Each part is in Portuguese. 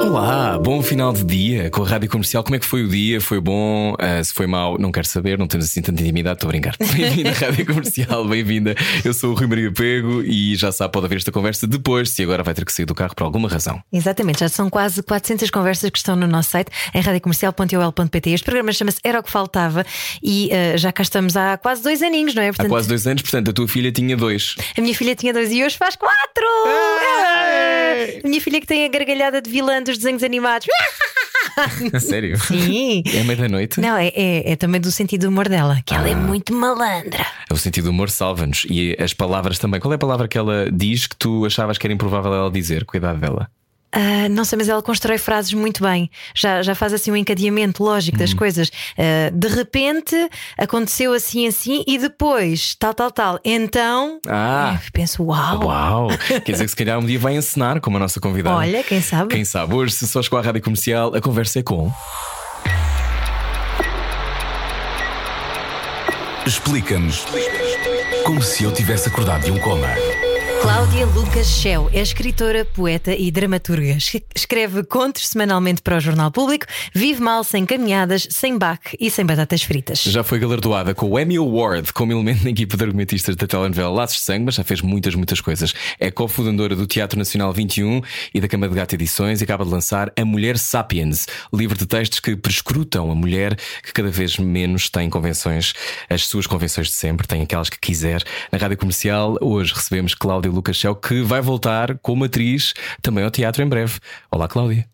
Olá, bom final de dia com a Rádio Comercial. Como é que foi o dia? Foi bom? Uh, se foi mau, não quero saber, não temos assim tanta intimidade, estou a brincar. Bem-vinda à Rádio Comercial, bem-vinda. Eu sou o Rui Maria Pego e já sabe, pode haver esta conversa depois, se agora vai ter que sair do carro por alguma razão. Exatamente, já são quase 400 conversas que estão no nosso site, em radiocomercial.ol.pt. Este programa chama-se Era o que Faltava e uh, já cá estamos há quase dois aninhos, não é? Portanto, há quase dois anos, portanto, a tua filha tinha dois. A minha filha tinha dois e hoje faz quatro! A minha filha que tem a gargalhada de vilã dos desenhos animados. Sério? Sim. É meia da noite? Não, é, é, é, também do sentido do humor dela, que ah. ela é ah. muito malandra. É o sentido do humor salva-nos. E as palavras também. Qual é a palavra que ela diz que tu achavas que era improvável ela dizer? Cuidado dela. Uh, não sei, mas ela constrói frases muito bem. Já, já faz assim um encadeamento lógico das uhum. coisas. Uh, de repente aconteceu assim, assim, e depois tal, tal, tal. Então ah, penso, uau! Uau! Quer dizer que se calhar um dia vai ensinar como a nossa convidada. Olha, quem sabe? Quem sabe? Hoje, se só chegou à rádio comercial, a conversa é com. Explica-nos como se eu tivesse acordado de um coma. Cláudia Lucas Shell é escritora, poeta e dramaturga. Escreve contos semanalmente para o Jornal Público, vive mal sem caminhadas, sem baque e sem batatas fritas. Já foi galardoada com o Emmy Award como elemento na equipa de argumentistas da telenovela Laços de Sangue, mas já fez muitas, muitas coisas. É cofundadora do Teatro Nacional 21 e da Cama de Gato Edições e acaba de lançar A Mulher Sapiens, livro de textos que prescrutam a mulher que cada vez menos tem convenções, as suas convenções de sempre, tem aquelas que quiser. Na rádio comercial, hoje recebemos Cláudia Cláudia Lucas Céu, que vai voltar como atriz também ao teatro em breve. Olá, Cláudia.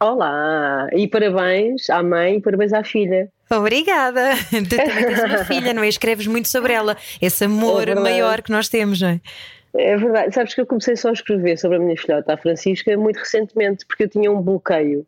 Olá, e parabéns à mãe e parabéns à filha. Obrigada. Tu também tens uma filha, não é? Escreves muito sobre ela, esse amor é maior que nós temos, não é? É verdade. Sabes que eu comecei só a escrever sobre a minha filhota, a Francisca, muito recentemente, porque eu tinha um bloqueio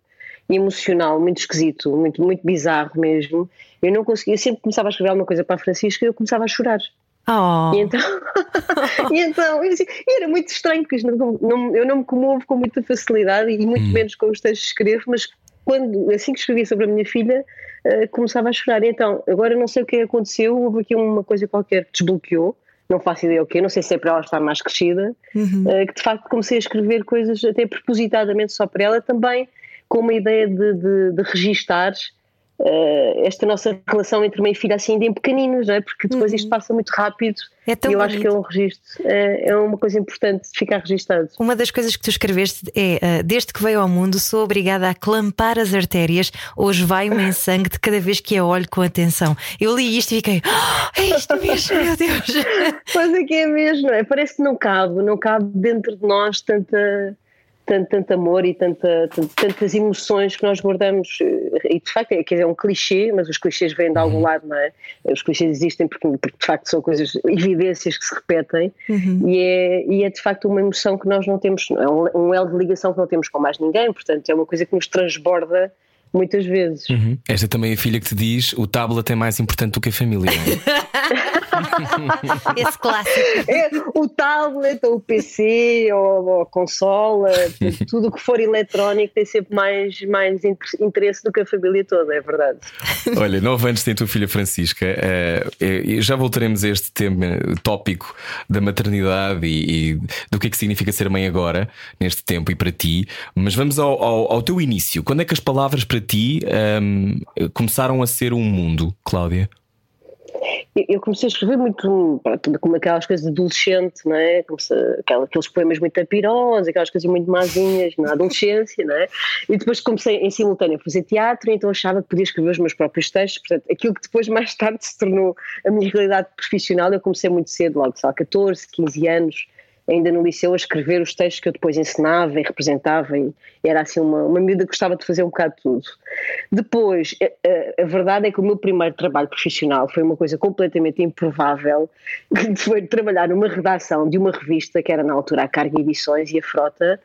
emocional muito esquisito, muito, muito bizarro mesmo. Eu não conseguia, sempre começava a escrever alguma coisa para a Francisca e eu começava a chorar. Oh. E então, e então eu, era muito estranho, porque não, não, eu não me comovo com muita facilidade e muito hum. menos com os textos que escrevo, mas quando, assim que escrevi sobre a minha filha, uh, começava a chorar. Então, agora não sei o que aconteceu, houve aqui uma coisa qualquer que desbloqueou, não faço ideia o quê, não sei se é para ela estar mais crescida, uhum. uh, que de facto comecei a escrever coisas até propositadamente só para ela, também com uma ideia de, de, de registar uh, esta nossa relação entre mãe e filha assim de pequeninos, não é? Porque depois uhum. isto passa muito rápido é tão e eu bonito. acho que é um registro, é, é, uma coisa importante de ficar registado. Uma das coisas que tu escreveste é: uh, desde que veio ao mundo, sou obrigada a clampar as artérias, hoje vai-me em sangue de cada vez que a olho com atenção. Eu li isto e fiquei: oh, é isto mesmo, meu Deus! Pois é que é mesmo, não é? Parece que não cabe, não cabe dentro de nós tanta tanto, tanto amor e tanta, tantas emoções que nós guardamos. Eh, e de facto é, é um clichê, mas os clichês vêm de algum uhum. lado, não é? Os clichês existem porque, porque de facto são coisas, evidências que se repetem uhum. e, é, e é de facto uma emoção que nós não temos, é um, um elo de ligação que não temos com mais ninguém, portanto é uma coisa que nos transborda muitas vezes. Uhum. Esta também é a filha que te diz: o tablet é mais importante do que a família. Esse clássico. É, o tablet, ou o PC, ou, ou a consola, tudo o que for eletrónico tem sempre mais, mais interesse do que a família toda, é verdade. Olha, nove anos tem a tua filha Francisca, uh, já voltaremos a este tema tópico da maternidade e, e, do que é que significa ser mãe agora, neste tempo e para ti, mas vamos ao, ao, ao teu início. Quando é que as palavras para ti um, começaram a ser um mundo, Cláudia? Eu comecei a escrever muito como aquelas coisas de adolescente, não é? Comecei, aqueles poemas muito tapirões, aquelas coisas muito mazinhas na adolescência, não é? E depois comecei em simultâneo a fazer teatro, então achava que podia escrever os meus próprios textos, portanto, aquilo que depois mais tarde se tornou a minha realidade profissional, eu comecei muito cedo, logo, sei lá, 14, 15 anos, ainda no liceu a escrever os textos que eu depois ensinava e representava e era assim uma, uma miúda que gostava de fazer um bocado de tudo. Depois, a, a, a, verdade é que o meu primeiro trabalho profissional foi uma coisa completamente improvável, que foi trabalhar numa redação de uma revista que era na altura a Carga Edições e a Frota,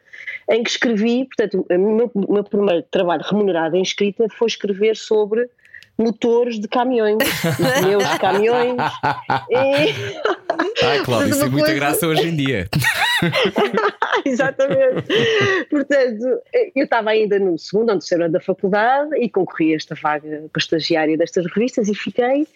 em que escrevi, portanto, o meu, o meu primeiro trabalho remunerado em escrita foi escrever sobre motores de caminhões, pneus de caminhões. E... Ai, Cláudio, isso é muita graça hoje em dia. Exatamente. Portanto, eu estava ainda no segundo ou terceiro ano da faculdade e concorri a esta vaga para estagiária destas revistas e fiquei.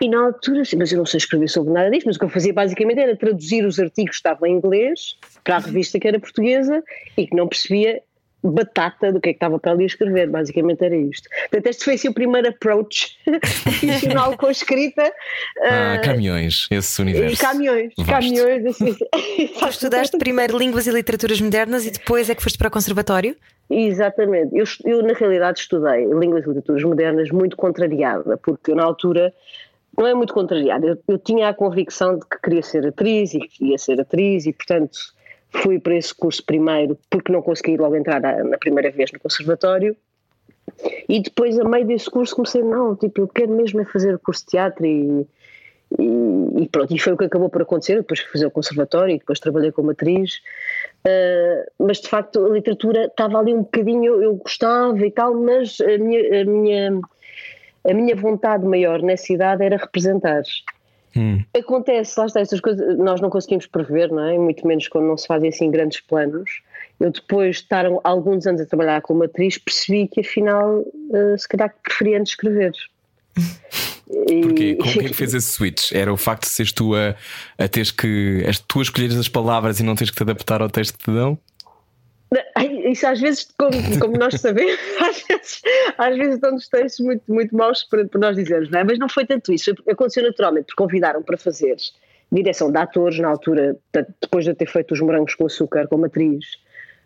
E na altura, mas eu não sei escrever sobre nada disto, mas o que eu fazia basicamente era traduzir os artigos que estavam em inglês para a revista que era portuguesa e que não percebia batata do que é que estava para ali escrever, basicamente era isto. Portanto, este foi assim o primeiro approach profissional com a escrita. Ah, uh, caminhões, esse universo. Caminhões, Vasto. caminhões. Assim, tu estudaste primeiro línguas e literaturas modernas e depois é que foste para o conservatório? Exatamente. Eu, eu na realidade estudei línguas e literaturas modernas muito contrariada, porque eu na altura não é muito contrariada. Eu, eu, tinha a convicção de que queria ser atriz e que queria ser atriz e, portanto, fui para esse curso primeiro porque não consegui logo entrar na, primeira vez no conservatório. E depois, a meio desse curso, comecei, não, tipo, eu quero mesmo é fazer o curso de teatro e, e, e, pronto, e foi o que acabou por acontecer. depois fui fazer o conservatório e depois trabalhei como atriz. Uh, mas de facto, a literatura estava ali um bocadinho, eu, eu gostava e tal, mas a minha, a minha a minha vontade maior nessa idade era representar. Hum. Acontece, lá está, estas coisas nós não conseguimos prever, não é? Muito menos quando não se fazem assim grandes planos. Eu depois de estar alguns anos a trabalhar como atriz percebi que afinal uh, se calhar preferia antes escrever. Porquê? Como é que fez esse switch? Era o facto de seres tu a, a teres que. As, tu a escolheres as palavras e não teres que te adaptar ao texto que te dão? Isso às vezes, como, como nós sabemos, às vezes, às vezes dão-nos textos muito, muito maus para, para nós dizermos, não é? Mas não foi tanto isso. Aconteceu naturalmente, porque convidaram para fazer direção de atores na altura, depois de eu ter feito os morangos com açúcar como atriz,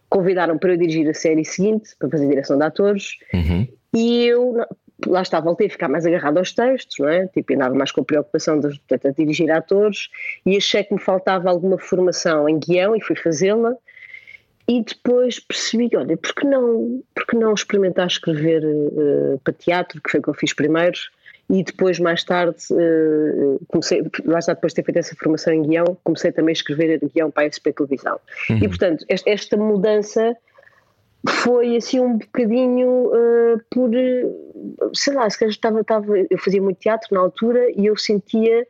convidaram para eu dirigir a série seguinte, para fazer direção de atores, uhum. e eu, lá está, voltei a ficar mais agarrado aos textos, não é? Tipo, andava mais com a preocupação de, de, de dirigir atores, e achei que me faltava alguma formação em guião e fui fazê-la. E depois percebi, olha, por que não, por que não experimentar escrever uh, para teatro, que foi o que eu fiz primeiro, e depois, mais tarde, uh, comecei, lá está, depois de ter feito essa formação em guião, comecei também a escrever guião para a SP Televisão. Uhum. E, portanto, esta, esta, mudança foi assim um bocadinho uh, por, sei lá, se calhar estava, estava, eu fazia muito teatro na altura e eu sentia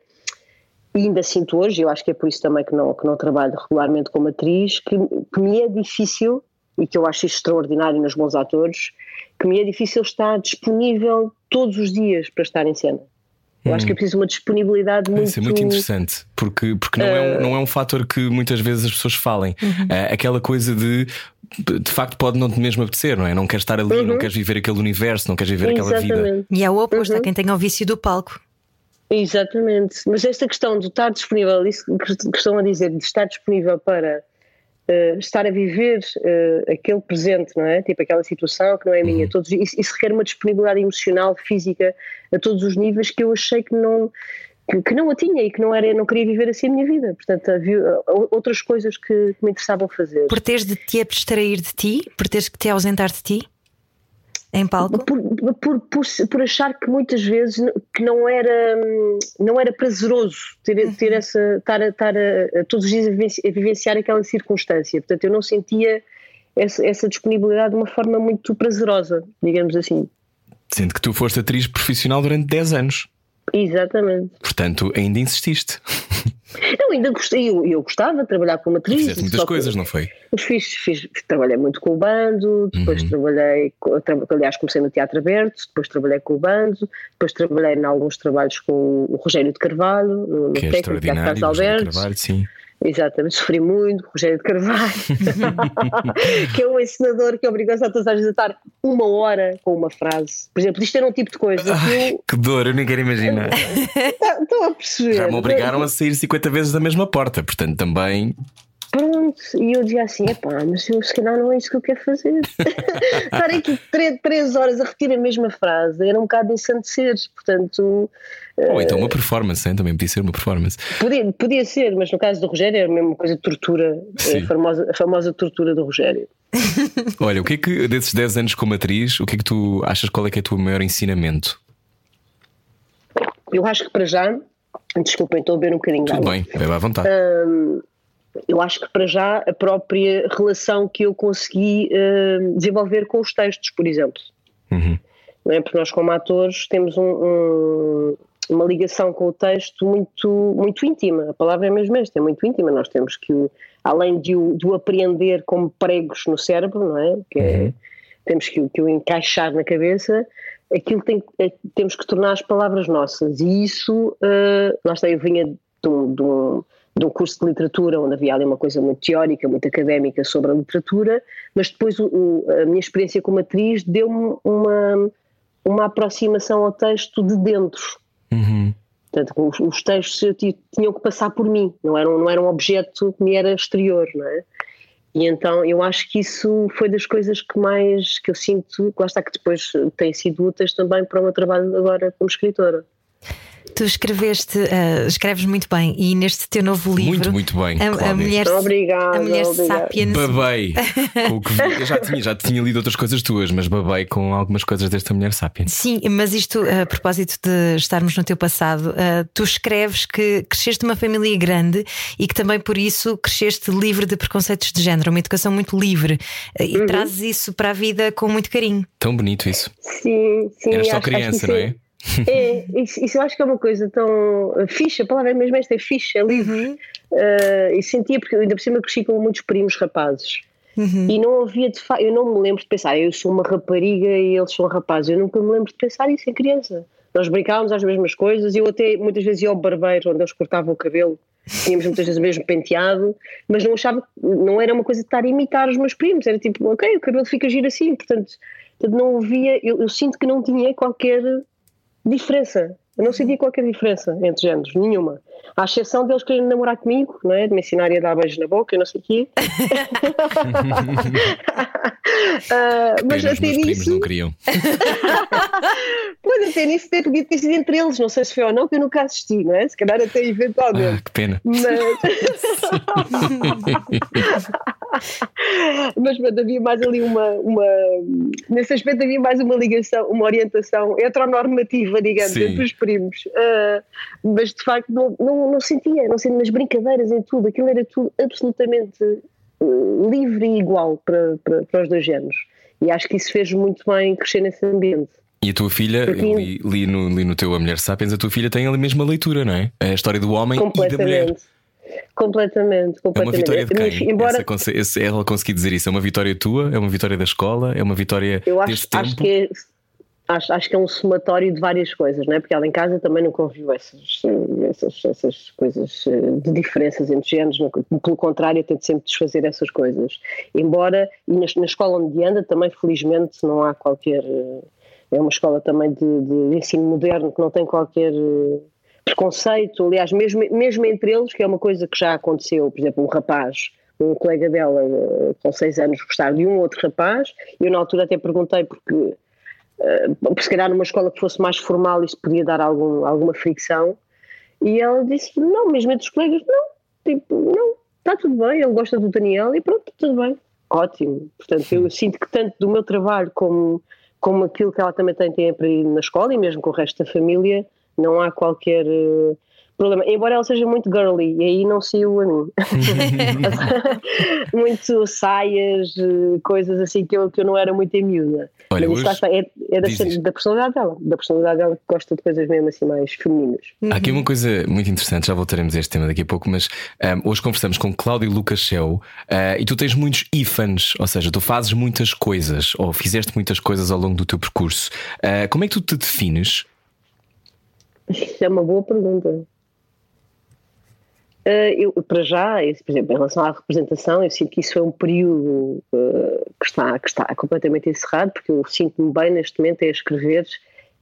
e ainda sinto hoje, eu acho que é por isso também que não, que não trabalho regularmente como atriz, que, que me é difícil, e que eu acho extraordinário nos bons atores, que me é difícil estar disponível todos os dias para estar em cena. Eu acho que é hum. preciso uma disponibilidade muito. Isso é muito interessante, porque, porque não, uh... é um, não é um fator que muitas vezes as pessoas falem. Uhum. Uh, aquela coisa de. De facto, pode não te mesmo apetecer, não é? Não queres estar ali, uhum. não queres viver aquele universo, não queres viver Exatamente. aquela vida. E é o oposto, uhum. há quem tenha o vício do palco. Exatamente, mas esta questão de estar disponível, isso que estão a dizer, de estar disponível para uh, estar a viver uh, aquele presente, não é? Tipo aquela situação que não é minha, uhum. todos, isso, isso, requer uma disponibilidade emocional, física, a todos os níveis que eu achei que não, que, que, não a tinha e que não, era, não queria viver assim a minha vida. Portanto, havia outras coisas que, que me interessavam fazer. Por teres de te abstrair de ti, por teres que te ausentar de ti? Em palco? Por, por, por, por, achar que muitas vezes que não era, não era prazeroso ter, ter uhum. essa, estar, a, estar a, todos os dias a vivenciar, a vivenciar aquela circunstância. Portanto, eu não sentia essa, essa disponibilidade de uma forma muito prazerosa, digamos assim. Sendo que tu foste atriz profissional durante 10 anos. Exatamente. Portanto, ainda insististe. Eu ainda gostei, eu, eu gostava de trabalhar como atriz. Fizeste muitas coisas, não foi? Fiz, fiz, trabalhei muito com o bando, depois uhum. trabalhei, aliás, comecei no Teatro Aberto, depois trabalhei com o bando, depois trabalhei em alguns trabalhos com o Rogério de Carvalho, no que é técnico Teatro Carlos Alberto. Carvalho, sim. Exatamente, sofri muito, Rogério de Carvalho, que é um ensinador que obriga os atores a estar uma hora com uma frase. Por exemplo, isto era um tipo de coisa. Ai, eu... Que dor, eu nem quero imaginar. Estou a perceber. Já me obrigaram a sair 50 vezes da mesma porta, portanto também Pronto, e eu dizia assim: epá, mas eu se calhar não é isso que eu quero fazer. Estar aqui três, três horas a repetir a mesma frase era um bocado de ensandecer, portanto. Ou então uma performance, hein? também podia ser uma performance. Podia, podia ser, mas no caso do Rogério era a mesma coisa de tortura, a famosa, a famosa tortura do Rogério. Olha, o que é que desses 10 anos como atriz, o que é que tu achas qual é que é o teu maior ensinamento? Eu acho que para já, desculpem, estou a beber um bocadinho Tudo bem, bebe à vontade. Eu acho que para já a própria relação que eu consegui uh, desenvolver com os textos, por exemplo. Uhum. Não é? Porque nós, como atores, temos um, um, uma ligação com o texto muito, muito íntima. A palavra é mesmo esta, é muito íntima. Nós temos que, além de o, de o apreender como pregos no cérebro, não é? Que é uhum. temos que, que o encaixar na cabeça, aquilo tem, é, temos que tornar as palavras nossas. E isso, uh, lá está, eu vinha de um, de um de um curso de literatura, onde havia ali uma coisa muito teórica, muito académica sobre a literatura, mas depois o, a minha experiência como atriz deu-me uma, uma aproximação ao texto de dentro. Uhum. Portanto, os, os textos tinham que passar por mim, não era, não era um objeto que me era exterior, não é? E então eu acho que isso foi das coisas que mais que eu sinto, lá está que depois têm sido úteis também para o meu trabalho agora como escritora. Tu escreveste, uh, escreves muito bem e neste teu novo livro. Muito, muito bem. A, a mulher, obrigada, a mulher obrigada. sapiens. Babei. eu já tinha, já tinha lido outras coisas tuas, mas babei com algumas coisas desta mulher sapiens. Sim, mas isto a propósito de estarmos no teu passado, uh, tu escreves que cresceste numa família grande e que também por isso cresceste livre de preconceitos de género, uma educação muito livre uh, e uhum. trazes isso para a vida com muito carinho. Tão bonito isso. Sim, sim. Eras só criança, não é? É, isso, isso, eu acho que é uma coisa tão ficha, a palavra é mesmo esta, é ficha, é livre. Uhum. Uh, e sentia, porque ainda por cima cresci com muitos primos rapazes. Uhum. E não havia de facto, eu não me lembro de pensar, eu sou uma rapariga e eles são rapazes, eu nunca me lembro de pensar isso em criança. Nós brincávamos às mesmas coisas, eu até muitas vezes ia ao barbeiro onde eles cortavam o cabelo, tínhamos muitas vezes o mesmo penteado, mas não achava, não era uma coisa de estar a imitar os meus primos, era tipo, ok, o cabelo fica giro assim, portanto, portanto não havia, eu, eu sinto que não tinha qualquer diferença. Eu não sentia qualquer diferença entre géneros, nenhuma. À exceção deles quererem namorar comigo, não é? de me ensinarem a dar beijos na boca e não sei o quê. uh, mas até nisso. não queriam. pois até nisso ter, podia ter sido entre eles, não sei se foi ou não, que eu nunca assisti, não é? Se calhar até eventualmente. Ah, que pena. Mas. mas mas havia mais ali uma, uma. Nesse aspecto havia mais uma ligação, uma orientação heteronormativa, digamos, Sim. entre os primos. Uh, mas de facto não, não, não sentia, não sentia nas brincadeiras, em tudo, aquilo era tudo absolutamente uh, livre e igual para, para, para os dois géneros. E acho que isso fez muito bem crescer nesse ambiente. E a tua filha, Porque... li, li, no, li no teu A Mulher Sapiens, a tua filha tem a mesma leitura, não é? A história do homem e da mulher. Completamente, completamente. É uma vitória de quem? Embora... Essa, ela conseguir dizer isso, é uma vitória tua? É uma vitória da escola? É uma vitória eu acho, desse tempo? Acho que é, acho, acho que é um somatório de várias coisas, não é? Porque ela em casa também nunca ouviu essas, essas, essas coisas eh, de diferenças entre géneros, pelo contrário, tento sempre desfazer essas coisas. Embora, e na, na escola onde anda também, felizmente, não há qualquer. Eh, é uma escola também de, de ensino moderno que não tem qualquer eh, preconceito, aliás, mesmo, mesmo entre eles, que é uma coisa que já aconteceu, por exemplo, um rapaz, um colega dela com seis anos gostar de um outro rapaz, eu na altura até perguntei porque uh, se calhar numa escola que fosse mais formal isso podia dar algum, alguma fricção. E ela disse: não, mesmo entre os colegas, não, tipo, não, está tudo bem, ele gosta do Daniel e pronto, tudo bem. Ótimo. Portanto, eu sinto que tanto do meu trabalho como, como aquilo que ela também tem, tem aprendido na escola e mesmo com o resto da família, não há qualquer uh, problema, embora ela seja muito girly, e aí não saiu a mim. muito saias, coisas assim que eu, que eu não era muito em miúda. Olha, Mas hoje... é, é da, da, personalidade dela, da personalidade dela que gosta de coisas mesmo assim mais femininas. Há aqui uma coisa muito interessante, já voltaremos a este tema daqui a pouco, mas um, hoje conversamos com Cláudio Lucas Shell uh, e tu tens muitos ifans, ou seja, tu fazes muitas coisas, ou fizeste muitas coisas ao longo do teu percurso. Uh, como é que tu te defines? Isso é uma boa pergunta. Uh, eu, para já, por exemplo, em relação à representação, eu sinto que isso foi um período uh, que, está, que está completamente encerrado, porque eu sinto-me bem neste momento a escrever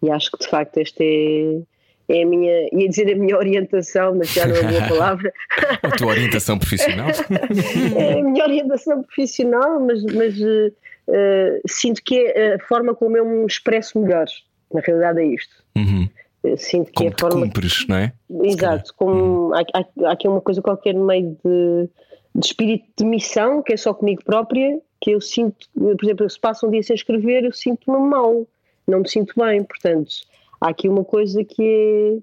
e acho que de facto esta é, é a minha, ia dizer a minha orientação, mas já não é a minha palavra. a tua orientação profissional? é a minha orientação profissional, mas, mas uh, sinto que é a forma como eu me expresso melhor. Na realidade é isto. Uhum sinto que como é a forma. cumpres, não é? Exato, como hum. há, há, há, aqui uma coisa qualquer no meio de, de, espírito de missão, que é só comigo própria, que eu sinto, por exemplo, se passa um dia sem escrever, eu sinto-me mal, não me sinto bem, portanto, há aqui uma coisa que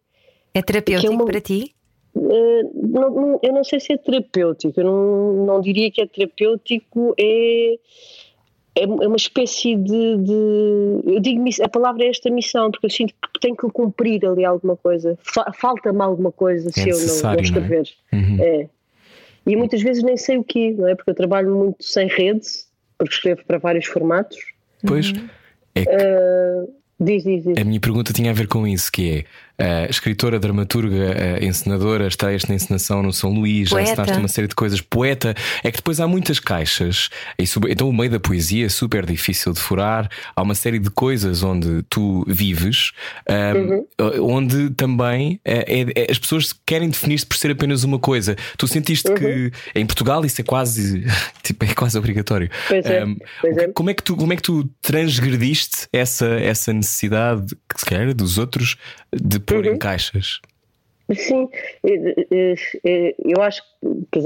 é. É terapêutico é uma, para ti? Uh, não, não, eu não sei se é terapêutico, eu não, não diria que é terapêutico, é é, é uma espécie de, de, Eu digo a palavra é esta missão, porque eu sinto que tenho que cumprir ali alguma coisa. Fa, Falta-me alguma coisa é se eu não, não escrever. Não é? Uhum. é? E muitas vezes nem sei o que, não é? Porque eu trabalho muito sem redes, porque escrevo para vários formatos. Pois. Uhum. É que... uh, diz, diz, diz. A minha pergunta tinha a ver com isso, que é Uh, escritora, dramaturga, uh, encenadora, estreias na encenação no São Luís, poeta. já citaste uma série de coisas, poeta. É que depois há muitas caixas, então o meio da poesia é super difícil de furar. Há uma série de coisas onde tu vives, uh, uhum. onde também é, é, as pessoas querem definir-se por ser apenas uma coisa. Tu sentiste uhum. que em Portugal isso é quase, tipo, é quase obrigatório. Pois é, pois é. Como, é que tu, como é que tu transgrediste essa, essa necessidade, se calhar, dos outros de pôr uhum. em caixas. Sim, eu acho que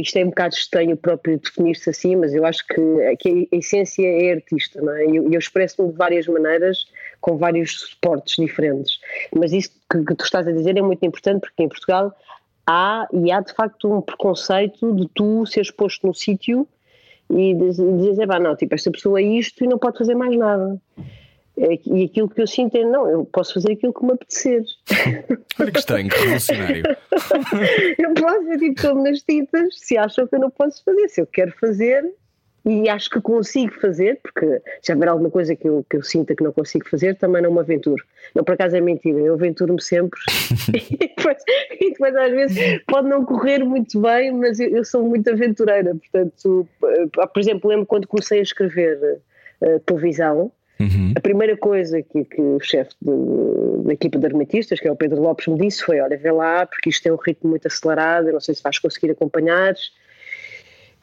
isto é um bocado estranho próprio definir-se assim, mas eu acho que, que a essência é artista, não é? Eu, eu expresso-me de várias maneiras, com vários suportes diferentes. Mas isso que, que tu estás a dizer é muito importante porque em Portugal há e há de facto um preconceito de tu seres posto no sítio e dizer, não, tipo, esta pessoa é isto e não pode fazer mais nada. É, e aquilo que eu sinto é, não, eu posso fazer aquilo que me apetecer. Olha que estranho, que revolucionário. eu posso, eu tipo, estou nas tintas, se acham que eu não posso fazer, se eu quero fazer e acho que consigo fazer, porque se houver alguma coisa que eu, que eu sinta que não consigo fazer, também não me aventuro. Não, por acaso é mentira, eu aventuro-me sempre e, depois, e, depois, às vezes pode não correr muito bem, mas eu, eu sou muito aventureira, portanto, por exemplo, lembro quando comecei a escrever uh, televisão, Uhum. A primeira coisa que, que o chefe da equipa de armatistas, que é o Pedro Lopes, me disse foi: Olha, vê lá, porque isto é um ritmo muito acelerado, eu não sei se vais conseguir acompanhar.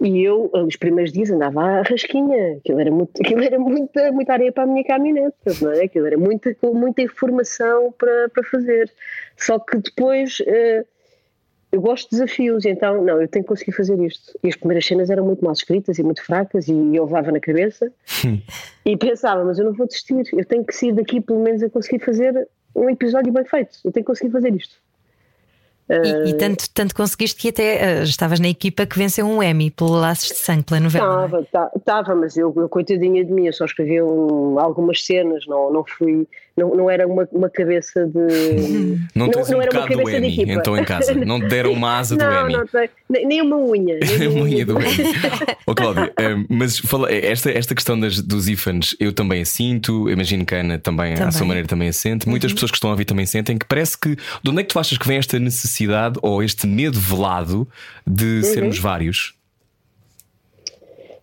E eu, nos primeiros dias, andava à rasquinha. Aquilo era, muito, aquilo era muita, muita areia para a minha caminhonete, não é? Aquilo era muita, muita informação para, para fazer. Só que depois. Uh, eu gosto de desafios, então, não, eu tenho que conseguir fazer isto. E as primeiras cenas eram muito mal escritas e muito fracas, e eu levava na cabeça e pensava, mas eu não vou desistir, eu tenho que sair daqui pelo menos a conseguir fazer um episódio bem feito, eu tenho que conseguir fazer isto. E, e, tanto, tanto conseguiste que até uh, estavas na equipa que venceu um Emmy pelo Laços de Sangue, pela novela. Estava, é? estava, mas eu, eu, coitadinha de mim, eu só escrevi um, algumas cenas, não, não fui, não, não era uma, uma cabeça de. Não, não tens não, um era bocado do Emmy, então em casa. Não te deram uma asa do Emmy. Não, tem, nem uma unha. Nem uma unha do Emmy. oh, Cláudia, um, mas fala, esta, esta questão das, dos ífanes eu também a sinto, imagino que a Ana também, também. à sua maneira também a sente. Muitas uhum. pessoas que estão a ouvir também sentem que parece que de onde é que tu achas que vem esta necessidade ou este medo velado de uhum. sermos vários?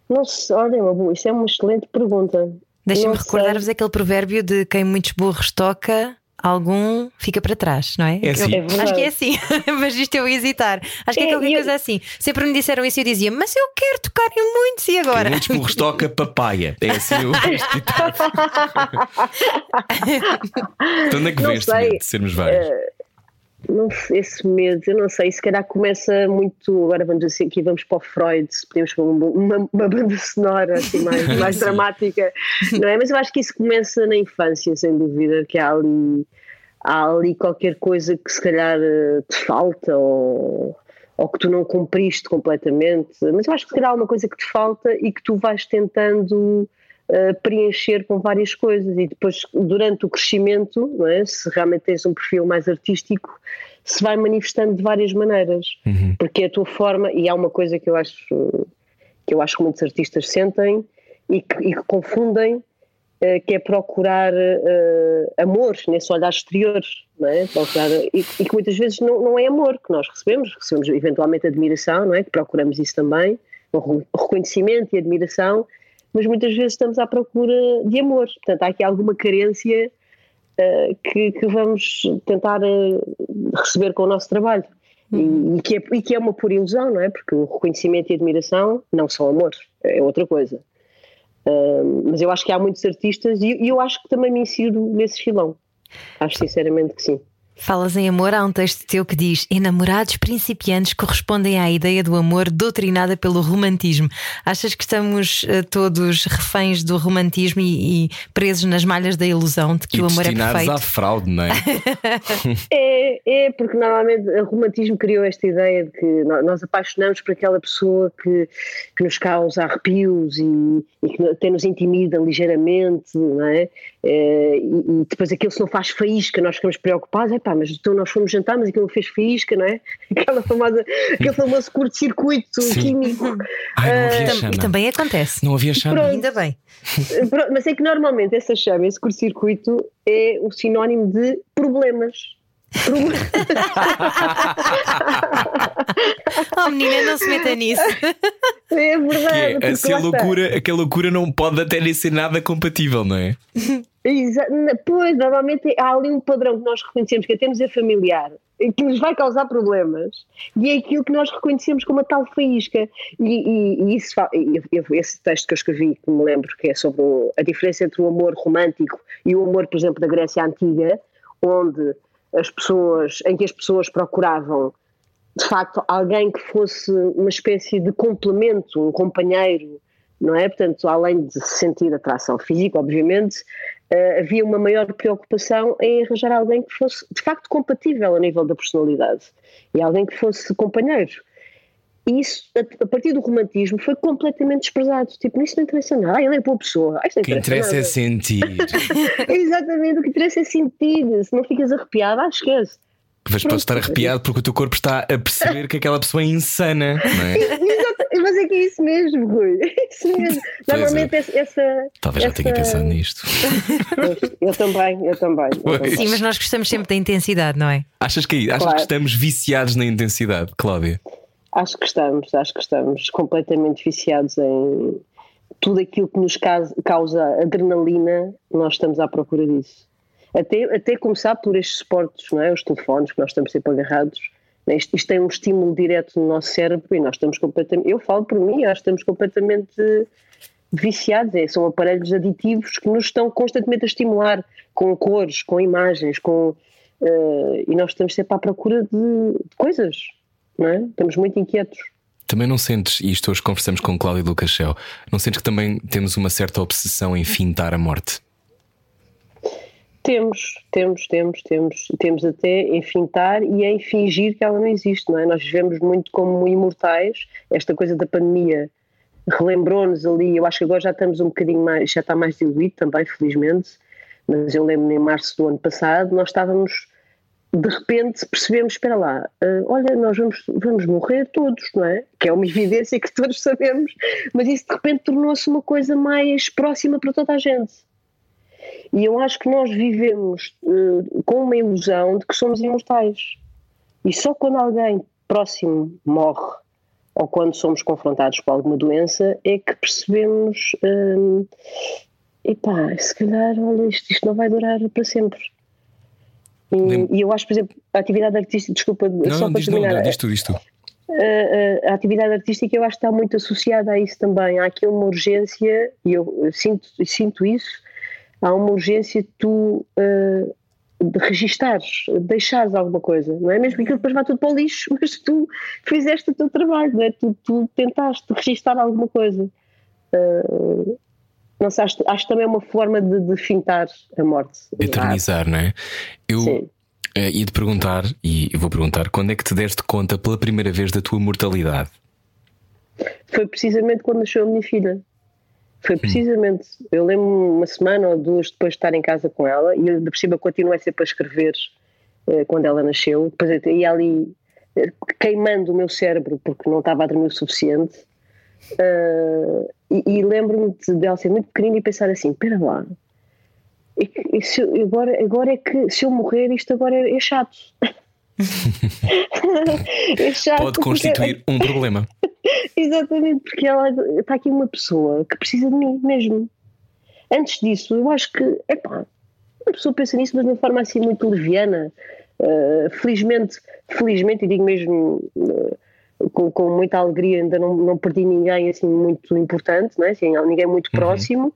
Não sei, olha, isso é uma excelente pergunta. Deixa-me recordar-vos aquele provérbio de quem muitos burros toca, algum fica para trás, não é? é assim. Eu, acho que é assim, mas isto eu ia hesitar. Acho que é, é qualquer eu... coisa assim. Sempre me disseram isso e eu dizia, mas eu quero tocar em muitos e agora? Quem muitos burros toca papaya. É assim o Então onde é que medo de sermos vários? Uh não esse medo, eu não sei, se calhar começa muito. Agora vamos assim, aqui vamos para o Freud, se podemos pôr uma, uma, banda sonora assim mais, mais dramática, não é? Mas eu acho que isso começa na infância, sem dúvida, que há ali, há ali qualquer coisa que se calhar eh, te falta ou, ou que tu não cumpriste completamente, mas eu acho que se calhar há uma coisa que te falta e que tu vais tentando preencher com várias coisas e depois durante o crescimento, é? se realmente tens um perfil mais artístico, se vai manifestando de várias maneiras, uhum. porque é a tua forma e há uma coisa que eu acho que eu acho que muitos artistas sentem e que, e que confundem uh, que é procurar uh, amor nesse olhar exterior, não é? Procurar, e, e, que muitas vezes não, não é amor que nós recebemos, recebemos eventualmente admiração, não é? Que procuramos isso também, o reconhecimento e admiração, mas muitas vezes estamos à procura de amor. Portanto, há aqui alguma carência uh, que, que, vamos tentar uh, receber com o nosso trabalho. E, uhum. e, que é, e que é uma pura ilusão, não é? Porque o reconhecimento e a admiração não são amor, é outra coisa. Uh, mas eu acho que há muitos artistas e, e eu acho que também me insiro nesse filão. Acho sinceramente que sim. Falas em amor, há um texto teu que diz: Enamorados principiantes correspondem à ideia do amor doutrinada pelo romantismo. Achas que estamos uh, todos reféns do romantismo e, e, presos nas malhas da ilusão de que e o amor é perfeito? à fraude, não é? é? É, porque normalmente o romantismo criou esta ideia de que nós apaixonamos por aquela pessoa que, que nos causa arrepios e, e que até nos intimida ligeiramente, não é? é e, e, depois aquilo se não faz faísca, nós ficamos preocupados, é pá, mas então nós fomos jantar, mas aquilo fez faísca, não é? Aquela famosa, aquele famoso curto-circuito químico. Ai, não havia uh, também acontece. Não havia chama. Pronto, Ainda bem. Pronto, mas é que normalmente essa chama, esse curto-circuito, é o sinónimo de problemas. oh menina, não se meta nisso. É verdade. Que é, se a loucura, a loucura não pode até nem ser nada compatível, não é? Exato. Pois, normalmente há ali um padrão que nós reconhecemos, que até nos é familiar, que nos vai causar problemas, e é aquilo que nós reconhecemos como a tal faísca. E, e, e isso, esse texto que eu escrevi, que me lembro, que é sobre a diferença entre o amor romântico e o amor, por exemplo, da Grécia Antiga, onde as pessoas, em que as pessoas procuravam de facto alguém que fosse uma espécie de complemento, um companheiro, não é? Portanto, além de sentir atração física, obviamente, uh, havia uma maior preocupação em arranjar alguém que fosse de facto compatível a nível da personalidade e alguém que fosse companheiro. E isso, a, partir do romantismo, foi completamente desprezado. Tipo, isso não interessa nada. Ah, ele é boa pessoa. Ah, o que interessa nada. é sentir. Exatamente, o que interessa é sentir. Se não ficas arrepiado, ah, esquece. Mas podes estar arrepiado porque o teu corpo está a perceber que aquela pessoa é insana, não é? Exato, mas é que é isso mesmo, Rui. É isso mesmo. É. Normalmente é. essa. Talvez essa... já tenha pensado nisto. Eu também, eu também, eu também. Sim, mas nós gostamos sempre da intensidade, não é? Achas que, é achas claro. que estamos viciados na intensidade, Cláudia? Acho que estamos, acho que estamos completamente viciados em tudo aquilo que nos causa adrenalina, nós estamos à procura disso. Até, até começar por estes suportes, não é? os telefones, que nós estamos sempre agarrados. Né? Isto, isto tem um estímulo direto no nosso cérebro e nós estamos completamente. Eu falo por mim, acho que estamos completamente viciados. É, são aparelhos aditivos que nos estão constantemente a estimular com cores, com imagens, com. Uh, e nós estamos sempre à procura de, de coisas não é? Estamos muito inquietos. Também não sentes, e isto hoje conversamos com Cláudio Lucachel, não sentes que também temos uma certa obsessão em fintar a morte? Temos, temos, temos, temos. Temos até em fintar e em fingir que ela não existe, não é? Nós vivemos muito como imortais. Esta coisa da pandemia relembrou-nos ali. Eu acho que agora já estamos um bocadinho mais, já está mais diluído também, felizmente. Mas eu lembro-me em março do ano passado, nós estávamos de repente percebemos, espera lá, uh, olha, nós vamos, vamos morrer todos, não é? Que é uma evidência que todos sabemos, mas isso de repente tornou-se uma coisa mais próxima para toda a gente. E eu acho que nós vivemos uh, com uma ilusão de que somos imortais. E só quando alguém próximo morre, ou quando somos confrontados com alguma doença, é que percebemos, uh, epá, se calhar, olha, isto, isto não vai durar para sempre e, e, eu acho, por exemplo, a atividade artística, desculpa, não, só não, para diz, terminar. Não, diz tu, diz tu. A, a, a, atividade artística eu acho que está muito associada a isso também. Há aqui uma urgência, e eu sinto, sinto isso, há uma urgência de tu uh, de registares, de deixares alguma coisa, não é? Mesmo que aquilo depois vá tudo para o lixo, mas tu fizeste o teu trabalho, não é? Tu, tu tentaste registar alguma coisa. Uh, não sei, acho, acho também é uma forma de, de fintar a morte. Eternizar, não é? Eu Sim. Uh, ia te perguntar, e vou perguntar, quando é que te deste conta pela primeira vez da tua mortalidade? Foi precisamente quando nasceu a minha filha. Foi hum. precisamente. Hum. Eu lembro uma semana ou duas depois de estar em casa com ela, e eu, de por cima continuei sempre a escrever uh, quando ela nasceu. Depois eu ia ali uh, queimando o meu cérebro porque não estava a dormir o suficiente. Uh, e, e lembro-me de, de ela ser muito pequenina e pensar assim: espera lá, e, e se, agora, agora é que se eu morrer, isto agora é, é chato. é chato. Pode constituir porque... um problema. Exatamente, porque ela está aqui uma pessoa que precisa de mim mesmo. Antes disso, eu acho que, epá, uma pessoa pensa nisso, mas de uma forma assim muito leviana. Uh, felizmente, felizmente, e digo mesmo. Uh, com, com, muita alegria, ainda não, não perdi ninguém assim muito importante, não é? assim, ninguém muito uhum. próximo,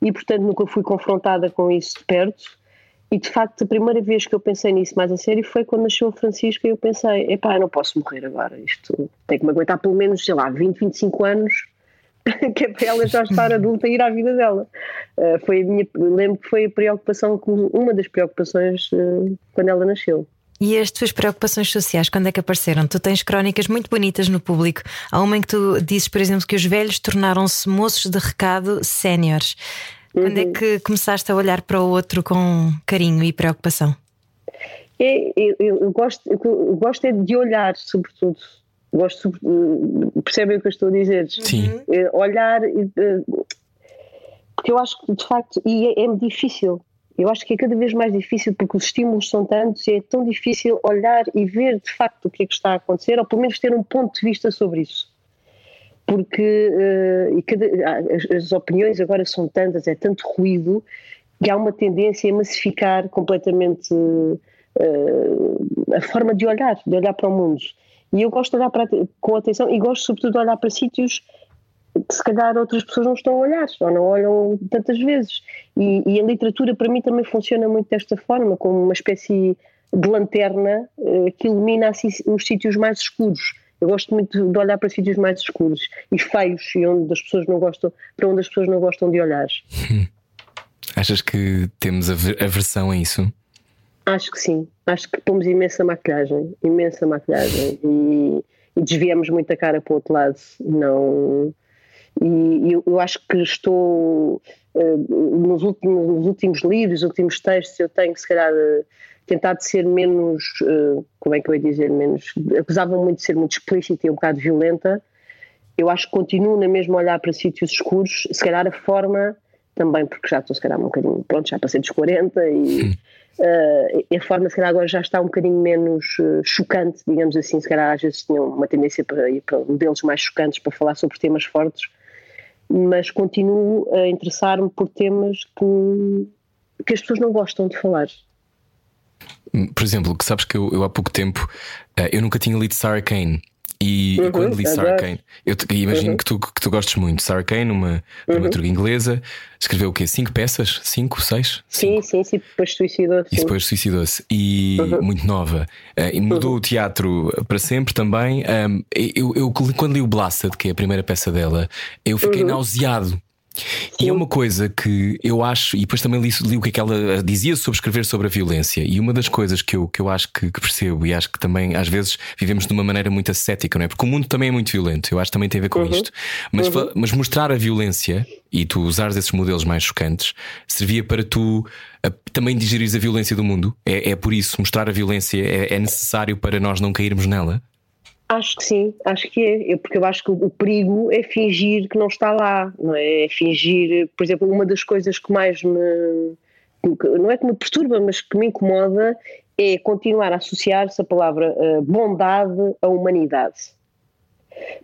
e portanto nunca fui confrontada com isso de perto. e de facto, a primeira vez que eu pensei nisso mais a sério foi quando nasceu a Francisca e eu pensei: epá, eu não posso morrer agora, isto tem que me aguentar pelo menos, sei lá, 20, 25 anos, que é para ela já estar adulta e ir à vida dela. Uh, foi a minha, lembro que foi a preocupação, uma das preocupações uh, quando ela nasceu. E as tuas preocupações sociais, quando é que apareceram? Tu tens crónicas muito bonitas no público. Há uma em que tu dizes, por exemplo, que os velhos tornaram-se moços de recado séniores. Uhum. Quando é uhum. que começaste a olhar para o outro com carinho e preocupação? É, eu, eu, eu, gosto, eu gosto é de olhar, sobretudo. Gosto, percebem o que eu estou a dizer? Sim. É, olhar, eh, porque eu acho que de facto, e é, é difícil, eu acho que é cada vez mais difícil porque os estímulos são tantos e é tão difícil olhar e ver de facto o que é que está a acontecer, ou pelo menos ter um ponto de vista sobre isso porque uh, cada, as, as, opiniões agora são tantas, é tanto ruído, que há uma tendência a massificar completamente uh, a forma de olhar, de olhar para o mundo. E eu gosto de olhar para, com atenção e gosto sobretudo de olhar para sítios se calhar outras pessoas não estão a olhar ou não olham tantas vezes. E, e a literatura para mim também funciona muito desta forma, como uma espécie de lanterna uh, que ilumina assim, os sítios mais escuros eu gosto muito de olhar para sítios mais escuros e feios e onde as pessoas não gostam, para onde as pessoas não gostam de olhar. Achas que temos aversão a isso? Acho que sim. Acho que pomos imensa maquilhagem, imensa maquilhagem e, e desviamos muito a cara para o outro lado. Não. E eu, eu acho que estou uh, nos, últimos, nos últimos livros, nos últimos textos, eu tenho se calhar tentado ser menos, uh, como é que eu ia dizer, menos, acusavam muito de ser muito explícita e um bocado violenta. Eu acho que continuo na mesma a olhar para sítios escuros, se calhar a forma também, porque já estou se calhar um bocadinho, pronto, já passei dos 40 e uh, a forma se calhar agora já está um bocadinho menos uh, chocante, digamos assim, se calhar às vezes tinham uma tendência para ir para modelos mais chocantes para falar sobre temas fortes, mas continuo a interessar-me por temas que, que as pessoas não gostam de falar. Por exemplo, que sabes que eu, eu há pouco tempo uh, eu nunca tinha lido Sarah Kane. E uhum, quando li Sarah Kane, eu imagino uhum. que, tu, que tu gostes muito. Sarah Kane, uma dramaturga uhum. inglesa, escreveu o quê? Cinco peças? Cinco, seis? Sim, Cinco. sim, sim. Depois suicidou-se. E depois suicidou-se. E uhum. muito nova. Uh, e mudou uhum. o teatro para sempre também. Eu, eu, quando li o Blasted, que é a primeira peça dela, eu fiquei uhum. nauseado e é uma coisa que eu acho, e depois também li, li, o que é que ela dizia sobre escrever sobre a violência, e uma das coisas que eu, que eu acho que, que, percebo, e acho que também às vezes vivemos de uma maneira muito ascética, não é? Porque o mundo também é muito violento, eu acho que também tem a ver com uhum. isto. Mas, uhum. mas mostrar a violência e tu usares esses modelos mais chocantes servia para tu a, também digerires a violência do mundo. É, é por isso, mostrar a violência é, é necessário para nós não cairmos nela. Acho que sim, acho que é, porque eu acho que o perigo é fingir que não está lá, não é? É fingir, por exemplo, uma das coisas que mais me. não é que me perturba, mas que me incomoda é continuar a associar-se a palavra uh, bondade à humanidade.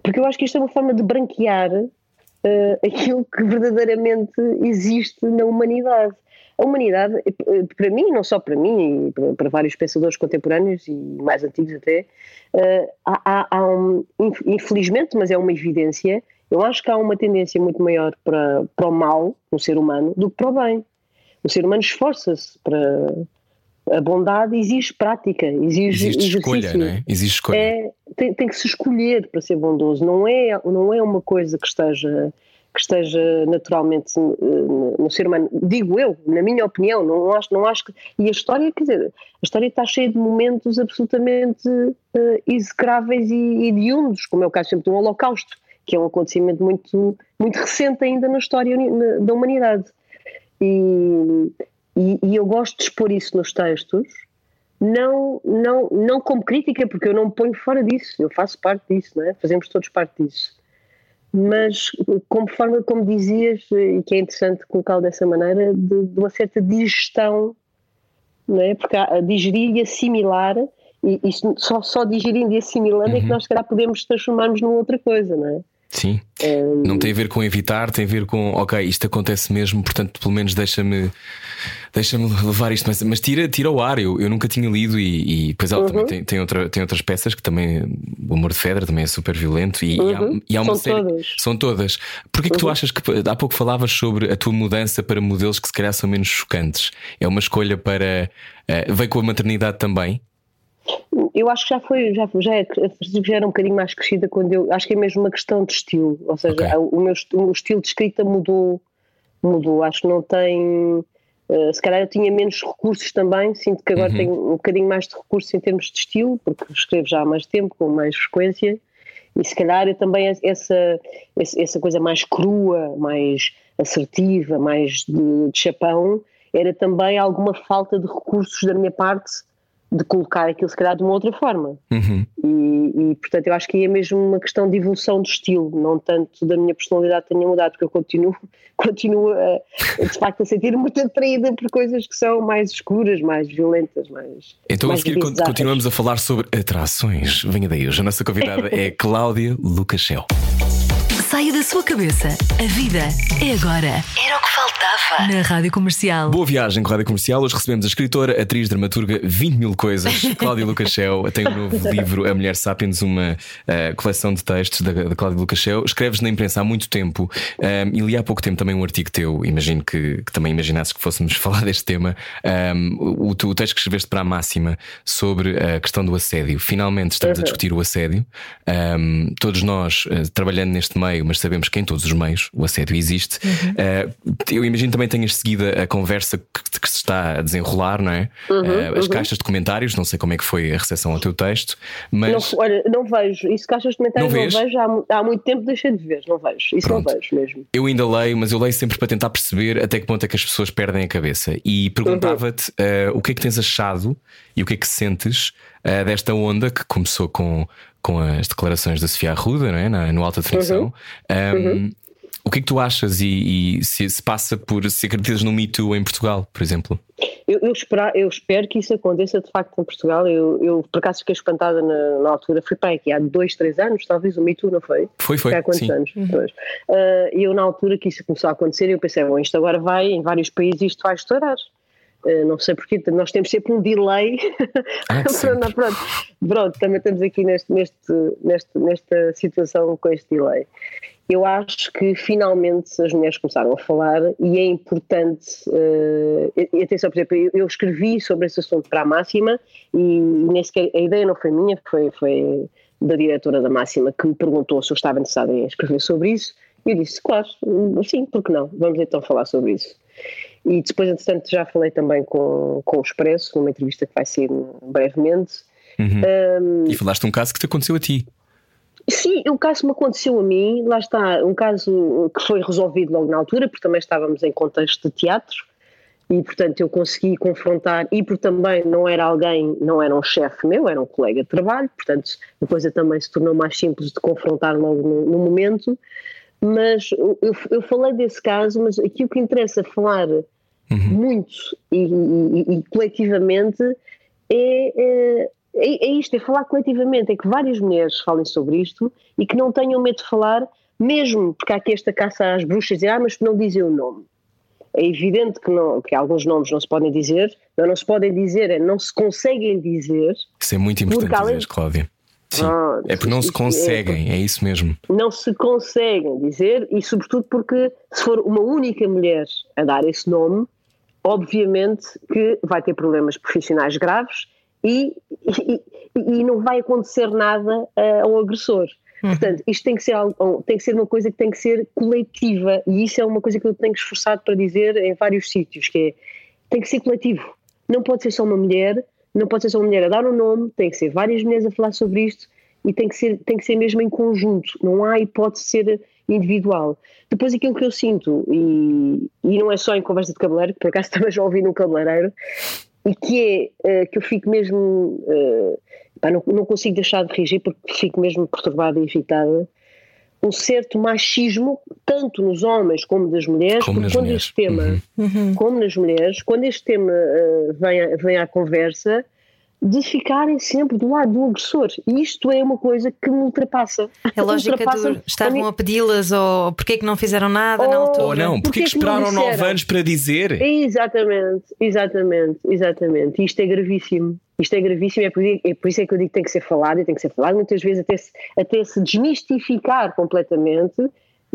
Porque eu acho que isto é uma forma de branquear uh, aquilo que verdadeiramente existe na humanidade a humanidade, eh, para mim, não só para mim, para, para vários pensadores contemporâneos e mais antigos até, uh, há, há um, infelizmente, mas é uma evidência, eu acho que há uma tendência muito maior para, para o mal no ser humano do que para o bem. O ser humano esforça-se para. A bondade exige prática, exige existe escolha, não é? Exige escolha. É, tem, tem que se escolher para ser bondoso, não é, não é uma coisa que esteja que esteja naturalmente no, no, ser humano. Digo eu, na minha opinião, não acho, não acho que. E a história, quer dizer, a história está cheia de momentos absolutamente uh, execráveis e hediondos, como é o caso sempre do Holocausto, que é um acontecimento muito, muito recente ainda na história da humanidade. E, e, e eu gosto de expor isso nos textos não, não, não como crítica, porque eu não me ponho fora disso, eu faço parte disso, não é? fazemos todos parte disso mas como forma, como dizias, e que é interessante colocá-lo dessa maneira, de, de, uma certa digestão, não é? porque a digerir e assimilar, e, e só, só digerindo e assimilando uhum. é que uhum. nós, se calhar, podemos transformar-nos numa outra coisa, não é? Sim. Não tem a ver com evitar, tem a ver com, ok, isto acontece mesmo, portanto, pelo menos deixa-me deixa-me levar isto, mas, mas tira, tira o ar. Eu, eu nunca tinha lido, e, e depois ela também tem, tem, outra, tem outras peças que também, o Amor de Fedra também é super violento, e, e há, e há uma São série. todas. São todas. Porquê que tu achas que há pouco falavas sobre a tua mudança para modelos que se calhar são menos chocantes? É uma escolha para. eh, veio com a maternidade também? Eu acho que já foi, já, já, é, já era um bocadinho mais crescida quando eu. Acho que é mesmo uma questão de estilo. Ou seja, Ok. o, meu, o meu estilo de escrita mudou. Mudou. Acho que não tem. Eh, se calhar eu tinha menos recursos também. Sinto que agora tenho um bocadinho mais de recursos em termos de estilo, porque escrevo já há mais tempo, com mais frequência. E se calhar eu também essa, essa essa coisa mais crua, mais assertiva, mais de, de chapão, era também alguma falta de recursos da minha parte de colocar aquilo se calhar de uma outra forma. Uhum. E, e, portanto eu acho que é mesmo uma questão de evolução do estilo, não tanto da minha personalidade tenha mudado, porque eu continuo, continuo a, de facto a sentir muito atraída por coisas que são mais escuras, mais violentas, mais. Então a mais seguir con- bizarras. continuamos a falar sobre atrações. Venha daí hoje. A nossa convidada é Cláudia Lucachel. Saia da sua cabeça. A vida é agora. Era o que faltava. Na Rádio Comercial. Boa viagem com a Rádio Comercial. Hoje recebemos a escritora, atriz, dramaturga, 20 mil coisas, Cláudia Lucachel. Tem um novo livro, A Mulher Sapiens, uma eh, coleção de textos da, da Cláudia Lucachel. Escreves na imprensa há muito tempo ehm, e li há pouco tempo também um artigo teu. Imagino que, que também imaginasses que fôssemos falar deste tema. Ehm, o, o texto que escreveste para a máxima sobre a questão do assédio. Finalmente estamos a discutir o assédio. Ehm, todos nós, eh, trabalhando neste meio, mas sabemos que em todos os meios o assédio existe. Eh, eu imagino também tenhas seguido a conversa que, que se está a desenrolar, não é? Eh, as caixas de comentários, não sei como é que foi a recepção ao teu texto, mas. Não, olha, não vejo. Isso achas de comentários Não não, vejo. Há, há muito tempo deixei de ver, não vejo. Isso Pronto. não vejo mesmo. Eu ainda leio, mas eu leio sempre para tentar perceber até que ponto é que as pessoas perdem a cabeça. E perguntava-te eh, o que é que tens achado e o que é que sentes desta onda que começou com, com as declarações da Sofia Arruda não é? Na- no Alta Definição. Um, O que é que tu achas e, e se, se passa por se acreditas no Me Too em Portugal, por exemplo? Eu, eu, eu espero que isso aconteça de facto em Portugal. Eu, eu por acaso fiquei espantada na, na altura. Fui para aqui há dois, três anos, talvez o Me Too, não foi? Foi, foi. Há quantos sim. anos? Ah, E eu, na altura que isso começou a acontecer, eu pensei, bom, isto agora vai, em vários países, isto vai estourar. Ah, não sei porquê, nós temos sempre um delay. Ah, Pronto, pronto, pronto, também estamos aqui neste, neste, neste, nesta situação com este delay. Eu acho que finalmente as mulheres começaram a falar e é importante. eh, e atenção, por exemplo, eu, eu escrevi sobre esse assunto para a Máxima e, nem sequer, a ideia não foi minha, foi, foi da diretora da Máxima que me perguntou se eu estava interessada em escrever sobre isso. E eu disse, claro, sim, porque não? Vamos então falar sobre isso. E depois, entretanto, já falei também com, com o Expresso, numa entrevista que vai ser brevemente. E falaste um caso que te aconteceu a ti. Sim, o caso me aconteceu a mim, lá está, um caso que foi resolvido logo na altura, porque também estávamos em contexto de teatro e, portanto, eu consegui confrontar, e porque também não era alguém, não era um chefe meu, era um colega de trabalho, portanto, a coisa também se tornou mais simples de confrontar logo no, no momento. Mas eu, eu falei desse caso, mas aqui o que interessa falar muito e, e- e coletivamente é, é, é é isto, é falar coletivamente, é que várias mulheres falem sobre isto e que não tenham medo de falar, mesmo porque há aqui esta caça às bruxas, dizer, ah, mas não dizem o nome. É evidente que, não, que alguns nomes não se podem dizer, não, não se podem dizer, é não se conseguem dizer, Isso é muito importante além- dizer, Cláudia. Sim. Ah, é porque não se é- conseguem, é isso mesmo. não se conseguem dizer e sobretudo porque se for uma única mulher a dar esse nome, obviamente que vai ter problemas profissionais graves e, e, e não vai acontecer nada ah, ao agressor. Portanto, isto tem que, ser algo, tem que ser uma coisa que tem que ser coletiva e isso é uma coisa que eu tenho esforçado para dizer em vários sítios, que é, tem que ser coletivo. Não pode ser só uma mulher, não pode ser só uma mulher a dar o nome, tem que ser várias mulheres a falar sobre isto e tem que ser, tem que ser mesmo em conjunto, não há hipótese de ser individual. Depois aquilo que eu sinto, e, e não é só em conversa de cabeleireiro, que por acaso também já ouvi no cabeleireiro, e que é eh, que eu fico mesmo, eh, pá, não, não consigo deixar de reagir porque fico mesmo perturbada e irritada, um certo machismo, tanto nos homens como das mulheres, Como porque nas quando mulheres. este tema, como nas mulheres, quando este tema eh, vem, vem à conversa, de ficarem sempre do lado do agressor. E isto é uma coisa que me ultrapassa. A lógica Ultrapassa- do estavam a pedi-las ou porquê que não fizeram nada na Ou- altura? Ou não, Porquê porque que esperaram nove anos para dizer? Exatamente, exatamente, exatamente. Isto é gravíssimo. Isto é gravíssimo, é por, é por isso é que eu digo que tem que ser falado e tem que ser falado muitas vezes até se, até se desmistificar completamente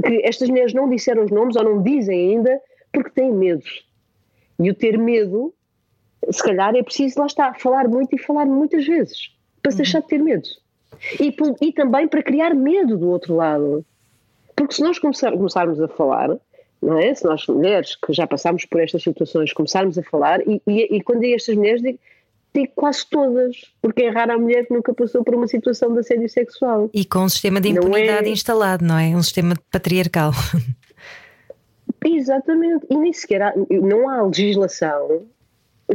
que estas mulheres não disseram os nomes ou não dizem ainda porque têm medo. E o ter medo, se calhar é preciso, lá está, falar muito e falar muitas vezes para se deixar de ter medo. E, e também para criar medo do outro lado. Porque se nós começar- começarmos a falar, não é? Se nós mulheres que já passámos por estas situações começarmos a falar, e, e, e quando digo estas mulheres, digo, digo quase todas, porque é rara a mulher que nunca passou por uma situação de assédio sexual. E com um sistema de impunidade é- instalado, não é? Um sistema patriarcal. Exatamente, e nem sequer há, não há legislação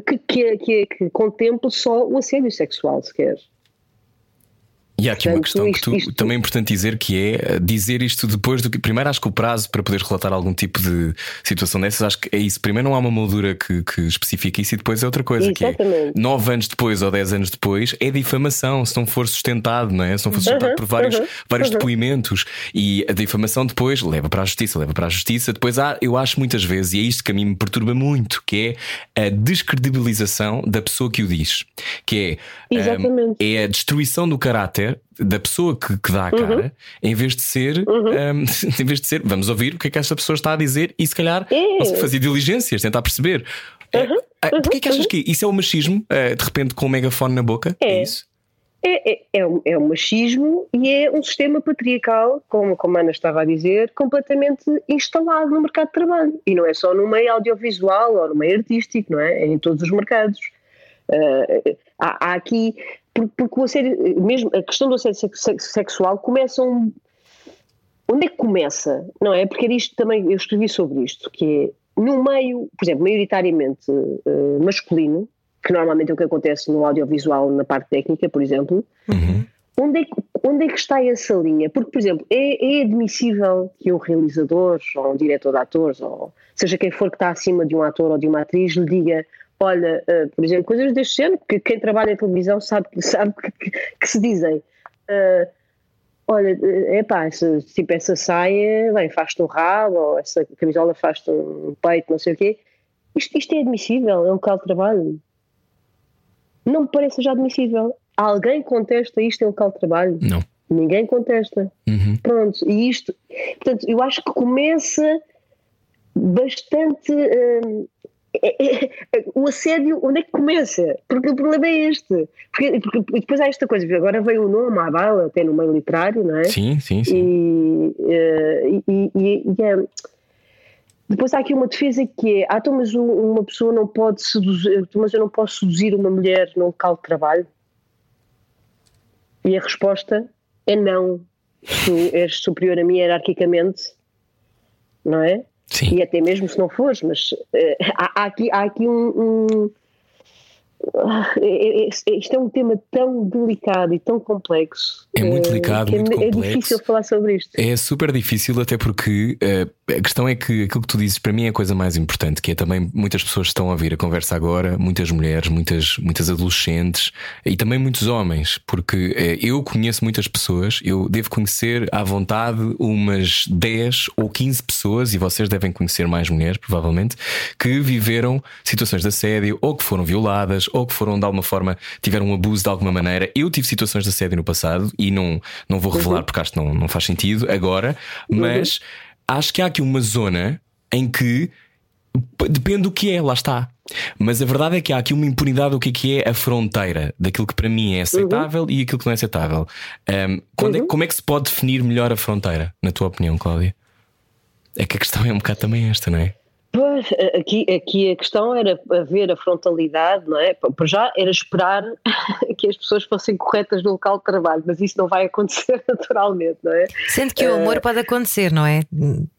que, que, que, que contemple só o assédio sexual, sequer. E há aqui uma Portanto, questão que isto- tu, isto- também é importante dizer que é eh, dizer isto depois do que. Primeiro, acho que o prazo para poderes relatar algum tipo de situação dessas, acho que é isso. Primeiro, não há uma moldura que, que especifique isso, e depois é outra coisa, que é Exatamente. nove anos depois ou dez anos depois, é difamação, se não for sustentado, não é? Se não for sustentado Uhum, por vários, uhum, vários uhum. depoimentos. E a difamação depois leva para a justiça, leva para a justiça. Depois há, eu acho muitas vezes, e é isto que a mim me perturba muito, que é a descredibilização da pessoa que o diz. Que é, Exatamente. é a destruição do caráter da pessoa que, que dá a cara, em vez de ser, um, em vez de ser, vamos ouvir o que é que esta pessoa está a dizer e se calhar É. sei, fazer diligências, tentar perceber. É, ah, Porquê que achas que isso é o machismo, de repente com o megafone na boca? É. isso? É, é, é, um, é um machismo e é um sistema patriarcal, como, como a Ana estava a dizer, completamente instalado no mercado de trabalho. E não é só no meio audiovisual ou no meio artístico, não é? É em todos os mercados. Ah, há, há aqui, porque, o assédio, mesmo a questão do assédio sex- sexual começa um. Onde é que começa? Não é? Porque era isto também, eu escrevi sobre isto, que é no meio, por exemplo, maioritariamente eh, masculino, que normalmente é o que acontece no audiovisual, na parte técnica, por exemplo, onde, é que, onde é que está essa linha? Porque, por exemplo, é, é admissível que um realizador, ou um diretor de atores, ou seja quem for que está acima de um ator ou de uma atriz, lhe diga. Olha, eh, por exemplo, coisas deste género, que quem trabalha em televisão sabe, sabe que, que- que se dizem. Eh, olha, é pá, essa, tipo essa saia, bem, faz-te um rabo, ou essa camisola faz-te um peito, não sei o quê. Isto, isto é admissível, é um local de trabalho. Não me parece já admissível. Alguém contesta isto em local de trabalho? Não. Ninguém contesta. Uhum. Pronto, e isto, portanto, eu acho que começa bastante. hum, é- é- é- o assédio, onde é que começa? Porque o problema é este. Porque, porque depois há esta coisa, agora veio o nome à bala, até no meio literário, não é? Sim, sim, sim. E, eh, e, e- e- é- depois há aqui uma defesa que é: ah, então, mas um- uma pessoa não pode seduzir, mas eu não posso seduzir uma mulher num local de trabalho? E a resposta é não. Tu és superior a mim hierarquicamente, não é? Sim. E até mesmo se não fores, mas eh, há, há aqui, há aqui um. um- isto é um tema tão delicado e tão complexo. É muito eh, delicado, é, muito é complexo. difícil falar sobre isto. É super difícil, até porque eh, a questão é que aquilo que tu dizes para mim é a coisa mais importante, que é também muitas pessoas estão a ouvir a conversa agora, muitas mulheres, muitas, muitas adolescentes e também muitos homens, porque eh, eu conheço muitas pessoas, eu devo conhecer à vontade umas 10 ou 15 pessoas, e vocês devem conhecer mais mulheres, provavelmente, que viveram situações de assédio, ou que foram violadas, ou que foram de alguma forma, tiveram um abuso de alguma maneira. Eu tive situações de assédio no passado e não, não vou revelar porque acho que não, não faz sentido agora, mas acho que há aqui uma zona em que depende do que é, lá está. Mas a verdade é que há aqui uma impunidade do que é, que é a fronteira daquilo que para mim é aceitável e aquilo que não é aceitável. Ahm, quando é- como é que se pode definir melhor a fronteira, na tua opinião, Cláudia? É que a questão é um bocado também esta, não é? Pois, aqui, aqui a questão era haver a frontalidade, não é? Para já era esperar que as pessoas fossem corretas no local de trabalho, mas isso não vai acontecer naturalmente, não é? Sendo que o Eh, amor pode acontecer, não é?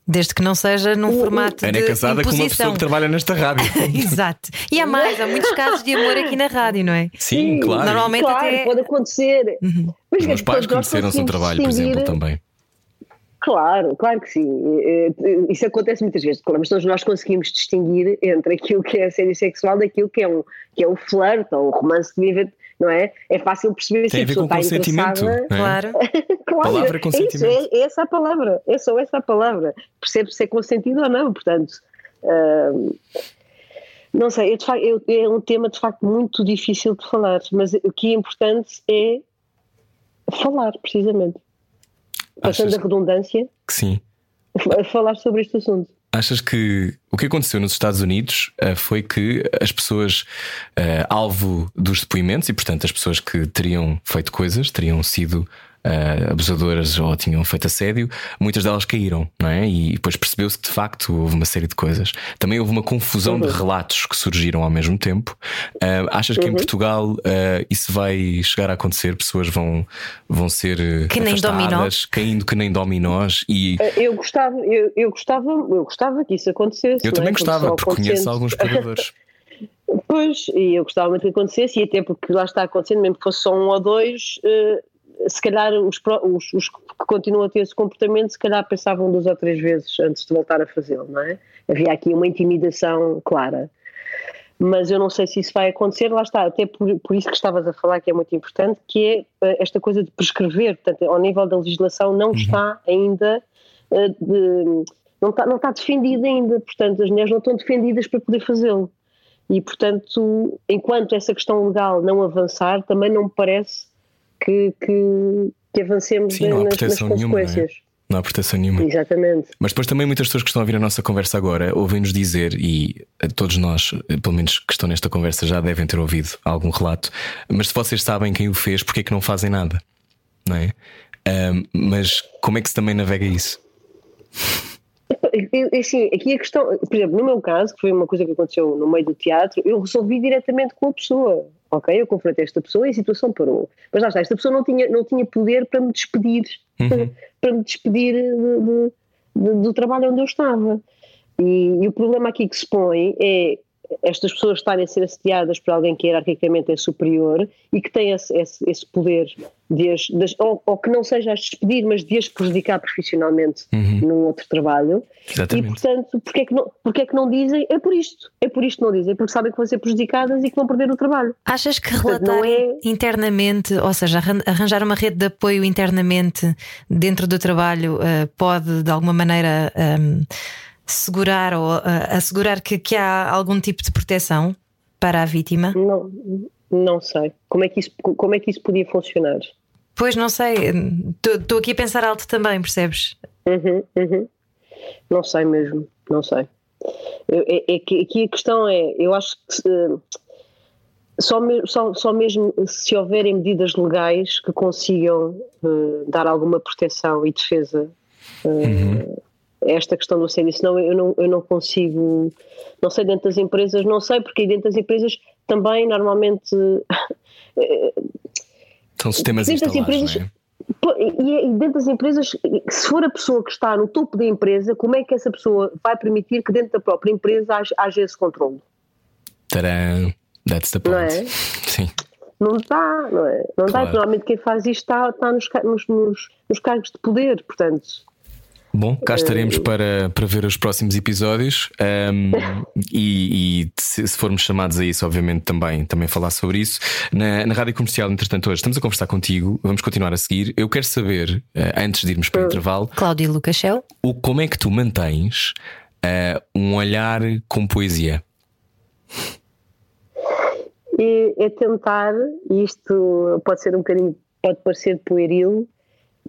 Desde que não seja num formato Ana é de casada com uma pessoa imposição. que trabalha nesta rádio. Exato. E há mais, há muitos casos de amor aqui na rádio, não é? Sim, claro. Normalmente claro, até- pode acontecer. Mas Os meus pais conheceram-se no trabalho, por exemplo, também. Claro, claro que sim. Eh, eh, Isso acontece muitas vezes, claro, mas todos nós conseguimos distinguir entre aquilo que é assédio sexual daquilo que é um, que é um flerte ou um romance que, vive- não é? É fácil perceber Tem se a pessoa com está consentimento. interessada. É? Claro. claro, Palavra é, consentimento. isso, é, é essa a palavra, é só essa a palavra. Percebe se é consentido ou não, portanto. Uh, não sei, é, de facto, é, um tema de facto muito difícil de falar, mas o que é importante é falar, precisamente. Passando a redundância, que sim. falar sobre este assunto. Achas que o que aconteceu nos Estados Unidos uh, foi que as pessoas uh, alvo dos depoimentos e, portanto, as pessoas que teriam feito coisas, teriam sido uh, abusadoras ou tinham feito assédio, muitas delas caíram, não é? E depois percebeu-se que de facto houve uma série de coisas. Também houve uma confusão uhum. de relatos que surgiram ao mesmo tempo. Uh, achas que uhum. em Portugal uh, isso vai chegar a acontecer? Pessoas vão, vão ser que nem afastadas, caindo que nem dominós e eu gostava, eu, eu gostava, eu gostava que isso acontecesse. eu também é? gostava, porque, porque conheço alguns predadores. Pois, e eu gostava muito que acontecesse, e até porque lá está acontecendo, mesmo que fosse só um ou dois, se calhar os, os, os, que continuam a ter esse comportamento, se calhar pensavam duas ou três vezes antes de voltar a fazê-lo, não é? Havia aqui uma intimidação clara. Mas eu não sei se isso vai acontecer, lá está, até por, por isso que estavas a falar, que é muito importante, que é uh, esta coisa de prescrever, portanto, ao nível da legislação não uhum. está ainda, uh, de, não, está, não está defendida ainda, portanto, as mulheres não estão defendidas para poder fazê-lo. E, portanto, enquanto essa questão legal não avançar, também não me parece que, que, que avancemos Sim, nas, nas proteção consequências. Nenhuma, não, é? não há proteção nenhuma. Exatamente. Mas depois também muitas pessoas que estão a ouvir a nossa conversa agora ouvem-nos dizer, e todos nós, pelo menos que estão nesta conversa, já devem ter ouvido algum relato, mas se vocês sabem quem o fez, porque é que não fazem nada? Não é? Um, mas como é que se também navega isso? Assim, aqui a questão, por exemplo, no meu caso, que foi uma coisa que aconteceu no meio do teatro, eu resolvi diretamente com a pessoa. Ok, eu confrontei esta pessoa e a situação parou. Mas lá está, esta pessoa não tinha, não tinha poder para me despedir, uhum. para me despedir de, de, de, do trabalho onde eu estava. E, e, o problema aqui que se põe é estas pessoas estarem a ser assediadas por alguém que hierarquicamente é superior e que tem esse, esse, esse poder de as, de, ou, ou, que não seja a despedir, mas de as prejudicar profissionalmente uhum. num outro trabalho. Exatamente. E portanto, porque é, que não, porque é que não dizem? É por isto. É por isto que não dizem, porque sabem que vão ser prejudicadas e que vão perder o trabalho. Achas que relatar é... internamente, ou seja, arranjar uma rede de apoio internamente dentro do trabalho uh, pode de alguma maneira. Um, segurar ou uh, assegurar que, que há algum tipo de proteção para a vítima? Não, não sei. Como é que isso, como é que isso podia funcionar? Pois não sei, estou aqui a pensar alto também, percebes? Uhum, uhum. Não sei mesmo, não sei. Eu, é, é, que aqui a questão é, eu acho que uh, só, me, só, só mesmo se houverem medidas legais que consigam uh, dar alguma proteção e defesa uh, uhum esta questão do assédio, senão eu não, eu não consigo, não sei dentro das empresas, não sei, porque dentro das empresas também normalmente são sistemas dentro das empresas, é? e dentro das empresas, se for a pessoa que está no topo da empresa, como é que essa pessoa vai permitir que dentro da própria empresa haja, haja esse controle? Tcharam, that's the point. Não é? Sim. Não está, não é? Não claro. está, normalmente quem faz isto está, está nos, nos, nos cargos de poder, portanto. Bom, cá estaremos para, para ver os próximos episódios um, e, e se, se, formos chamados a isso, obviamente, também, também falar sobre isso. Na, na rádio comercial, entretanto, hoje estamos a conversar contigo, vamos continuar a seguir. Eu quero saber, uh, antes de irmos para o intervalo, Cláudio Lucachel, o, como é que tu mantens uh, um olhar com poesia? É, é tentar, e isto pode ser um bocadinho, pode parecer pueril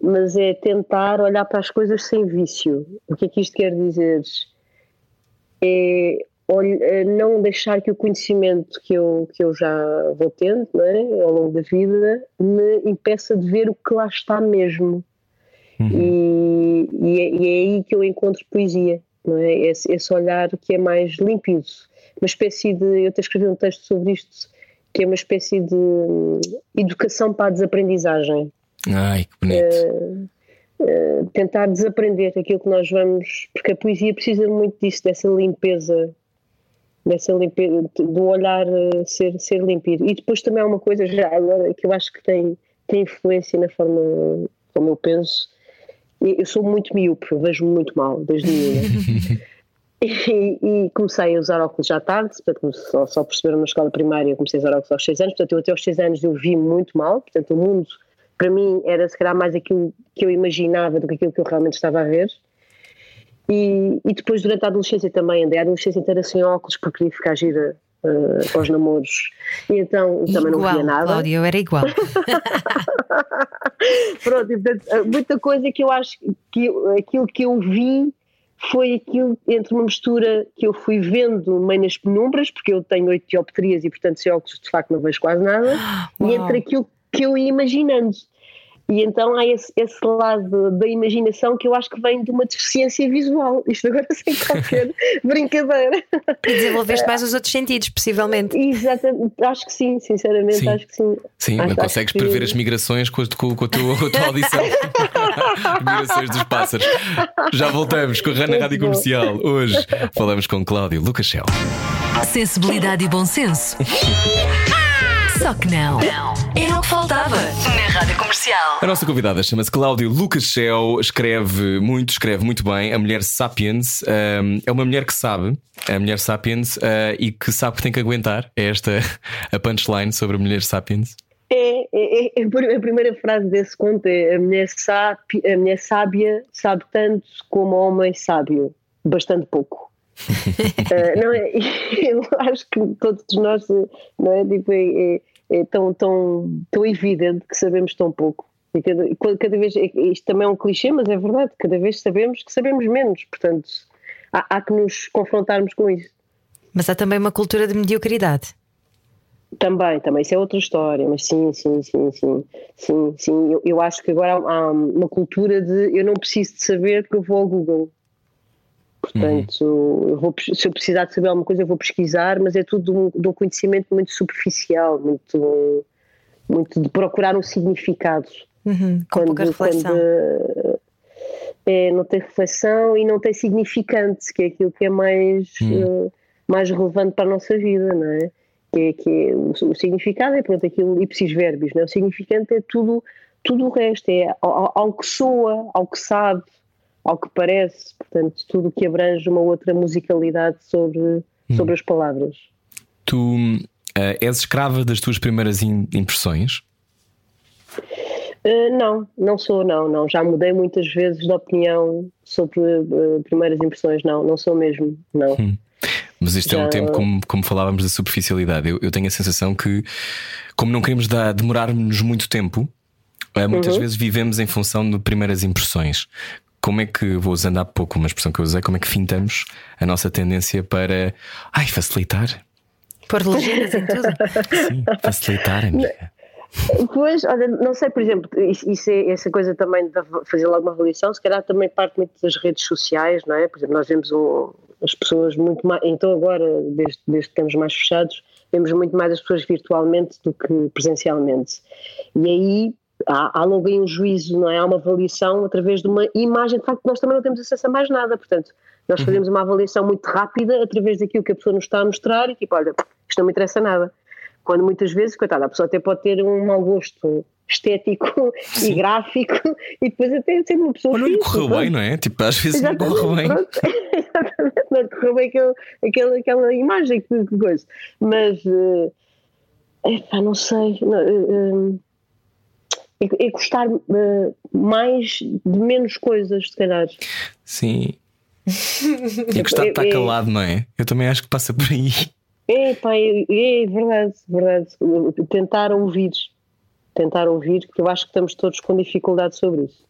mas é tentar olhar para as coisas sem vício. O que é que isto quer dizer? É não deixar que o conhecimento que eu, que eu já vou tendo é? ao longo da vida me impeça de ver o que lá está mesmo. Uhum. E, e, é, e, é, aí que eu encontro poesia, não é? Esse, esse, olhar que é mais límpido. Uma espécie de. Eu até escrevi um texto sobre isto, que é uma espécie de hum, educação para a desaprendizagem. Ai, que bonito. Uh, uh, tentar desaprender aquilo que nós vamos, porque a poesia precisa muito disso, dessa limpeza, dessa limpeza, do olhar uh, ser, ser limpido. E depois também há uma coisa já agora que eu acho que tem, tem influência na forma como eu penso. Eu sou muito miúpe, vejo-me muito mal desde menina. E, e, comecei a usar óculos já tarde, portanto, só, só perceberam na escola primária, eu comecei a usar óculos aos 6 anos, portanto, eu até aos 6 anos eu vi muito mal, portanto, o mundo para mim era se calhar mais aquilo que eu imaginava do que aquilo que eu realmente estava a ver. E, e depois, durante a adolescência também, andei a adolescência inteira sem óculos porque queria ficar gira uh, aos namoros. E então também não via nada. Cláudia, eu era igual. Pronto, e, portanto, muita coisa que eu acho que aquilo que eu vi foi aquilo entre uma mistura que eu fui vendo meio nas penumbras, porque eu tenho oito dioptrias e, portanto, sem óculos de facto não vejo quase nada, Uau. e entre aquilo que eu ia imaginando. E então há esse, esse, lado da imaginação que eu acho que vem de uma deficiência visual. Isto agora sem qualquer brincadeira. E desenvolveste mais os outros sentidos, possivelmente. Exatamente, acho que sim, sinceramente, sim. acho que sim. Sim, acho, consegues acho prever que... as migrações com a, com, com, a tua, com a tua audição. migrações dos pássaros. Já voltamos com a Rana Rádio Comercial. Hoje falamos com Cláudio Lucas Shell. Sensibilidade e bom senso. Só que não. Não. Era o que faltava na Rádio Comercial. A nossa convidada chama-se Cláudio Lucas Shell, escreve muito, escreve muito bem. A mulher Sapiens um, é uma mulher que sabe, a mulher Sapiens, uh, e que sabe que tem que aguentar. É esta a punchline sobre a mulher Sapiens. É, é, é, a primeira frase desse conto é a mulher, sapi, a mulher sábia sabe tanto como o homem sábio, bastante pouco. uh, não é, eu acho que todos nós não é, tipo, é, é é tão, tão, tão evidente que sabemos tão pouco. E cada, cada vez, é, isto também é um clichê, mas é verdade, cada vez sabemos que sabemos menos, portanto há, há que nos confrontarmos com isso. Mas há também uma cultura de mediocridade. Também, também, isso é outra história, mas sim, sim, sim, sim, sim, sim. Eu, eu acho que agora há uma cultura de eu não preciso de saber que eu vou ao Google. Portanto, uhum. eu vou, se eu precisar de saber alguma coisa, eu vou pesquisar, mas é tudo de um, de um conhecimento muito superficial, muito, muito de procurar um significado. Uhum, com quando, pouca reflexão. Quando, é, não tem reflexão e não tem significante, que é aquilo que é mais, uhum. uh, mais relevante para a nossa vida, não é? Que é, que é o, o, significado é pronto, aquilo ipsis verbis, não é? O significante é tudo, tudo o resto, é ao, ao que soa, ao que sabe, ao que parece, portanto, tudo o que abrange uma outra musicalidade sobre, hum. sobre as palavras. Tu uh, és escrava das tuas primeiras impressões? Uh, não, não sou, não, não. Já mudei muitas vezes de opinião sobre uh, primeiras impressões, não, não sou mesmo, não. Hum. Mas isto Já... é um tempo, como, como falávamos, da superficialidade. Eu, eu tenho a sensação que, como não queremos demorar-nos muito tempo, muitas uhum. vezes vivemos em função de primeiras impressões como é que, vou usando há pouco uma expressão que eu usei, como é que fintamos a nossa tendência para ai, facilitar? Pôr legendas em tudo? Sim, facilitar, amiga. Pois, olha, não sei, por exemplo, isso é, essa coisa também de fazer logo uma avaliação, se calhar também parte muito das redes sociais, não é? Por exemplo, nós vemos um, as pessoas muito mais, então agora, desde, desde que estamos mais fechados, vemos muito mais as pessoas virtualmente do que presencialmente. E aí há, há logo aí um juízo, não é? Há uma avaliação através de uma imagem, de facto, nós também não temos acesso a mais nada, portanto, nós uhum. fazemos uma avaliação muito rápida através daquilo que a pessoa nos está a mostrar e tipo, olha, isto não me interessa nada. Quando muitas vezes, coitada, a pessoa até pode ter um mau gosto estético Sim. e gráfico e depois até ser uma pessoa. Mas não lhe correu bem, não é? Tipo, às vezes não correu bem. Exatamente, não correu bem aquele, aquela, aquela imagem que, coisa. Mas, uh, epá, não sei. Não, uh, é, é gostar uh, mais de menos coisas, se calhar. Sim. E gostar de estar é, calado, não é? Eu também acho que passa por aí. É, pá, é, é verdade, verdade. Tentar ouvir. Tentar ouvir, porque eu acho que estamos todos com dificuldade sobre isso.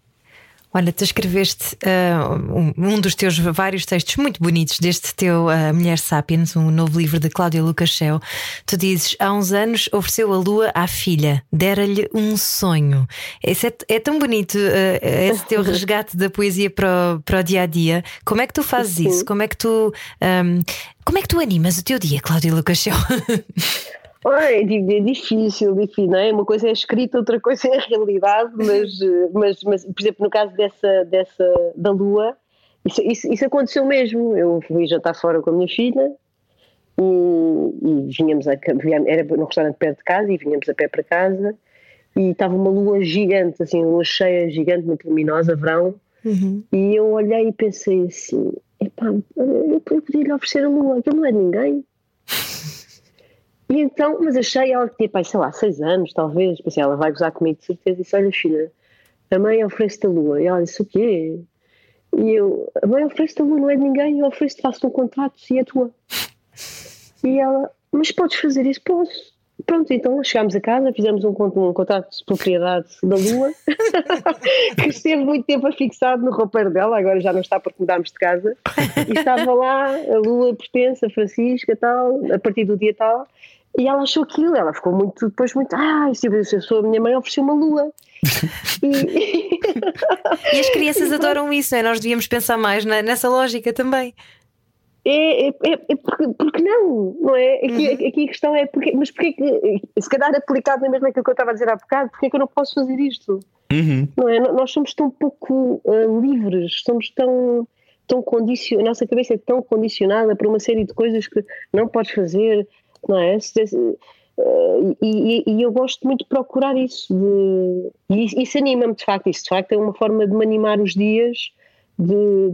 Olha, tu escreveste uh, um dos teus vários textos muito bonitos deste teu uh, Mulher Sapiens, um novo livro de Cláudia Lucas Shell. Tu dizes: há uns anos ofereceu a lua à filha, dera-lhe um sonho. Esse é, é tão bonito, uh, esse teu resgate da poesia para o, para o dia a dia. Como é que tu fazes Sim. isso? Como é que tu. Um, como é que tu animas o teu dia, Cláudia Lucas É, é difícil, difícil, não é? Uma coisa é escrita, outra coisa é a realidade, mas, mas, mas por exemplo, no caso dessa, dessa da Lua, isso, isso, isso aconteceu mesmo. Eu fui jantar fora com a minha filha e, e vinhamos a, era num restaurante perto de casa e vinhamos a pé para casa e estava uma lua gigante, assim, uma lua cheia, gigante, muito luminosa, verão, uhum. e eu olhei e pensei assim, pá, eu podia lhe oferecer a lua, aquilo não é ninguém. E então, mas achei, ela tinha, pá, sei lá, seis anos, talvez. Pensei, ela vai gozar comigo de certeza. Disse: Olha, filha, a mãe oferece-te a lua. E ela disse: O quê? E eu, a mãe oferece-te a lua, não é de ninguém. Eu ofereço-te, faço um contrato e é tua. E ela, mas podes fazer isso? Posso. Pronto, então chegámos a casa, fizemos um, um contrato de propriedade da Lua, que esteve muito tempo afixado no roupeiro dela, agora já não está porque mudámos de casa, e estava lá, a Lua pertence a Francisca tal, a partir do dia tal, e ela achou aquilo, ela ficou muito, depois muito, ah, se eu sou a minha mãe ofereceu uma lua. e... e as crianças adoram isso, não é? Nós devíamos pensar mais nessa lógica também. É, é, é, é porque, porque, não, não é? Aqui, uhum. aqui a questão é, porque, mas porque que, se calhar aplicado na mesma aquilo que eu estava a dizer há bocado, porque é que eu não posso fazer isto? Uhum. Não é? Nós somos tão pouco uh, livres, somos tão, tão condicionados, a nossa cabeça é tão condicionada para uma série de coisas que não podes fazer, não é? Uh, e, e, eu gosto muito de procurar isso, de, e isso anima-me de facto, isso de facto é uma forma de me animar os dias de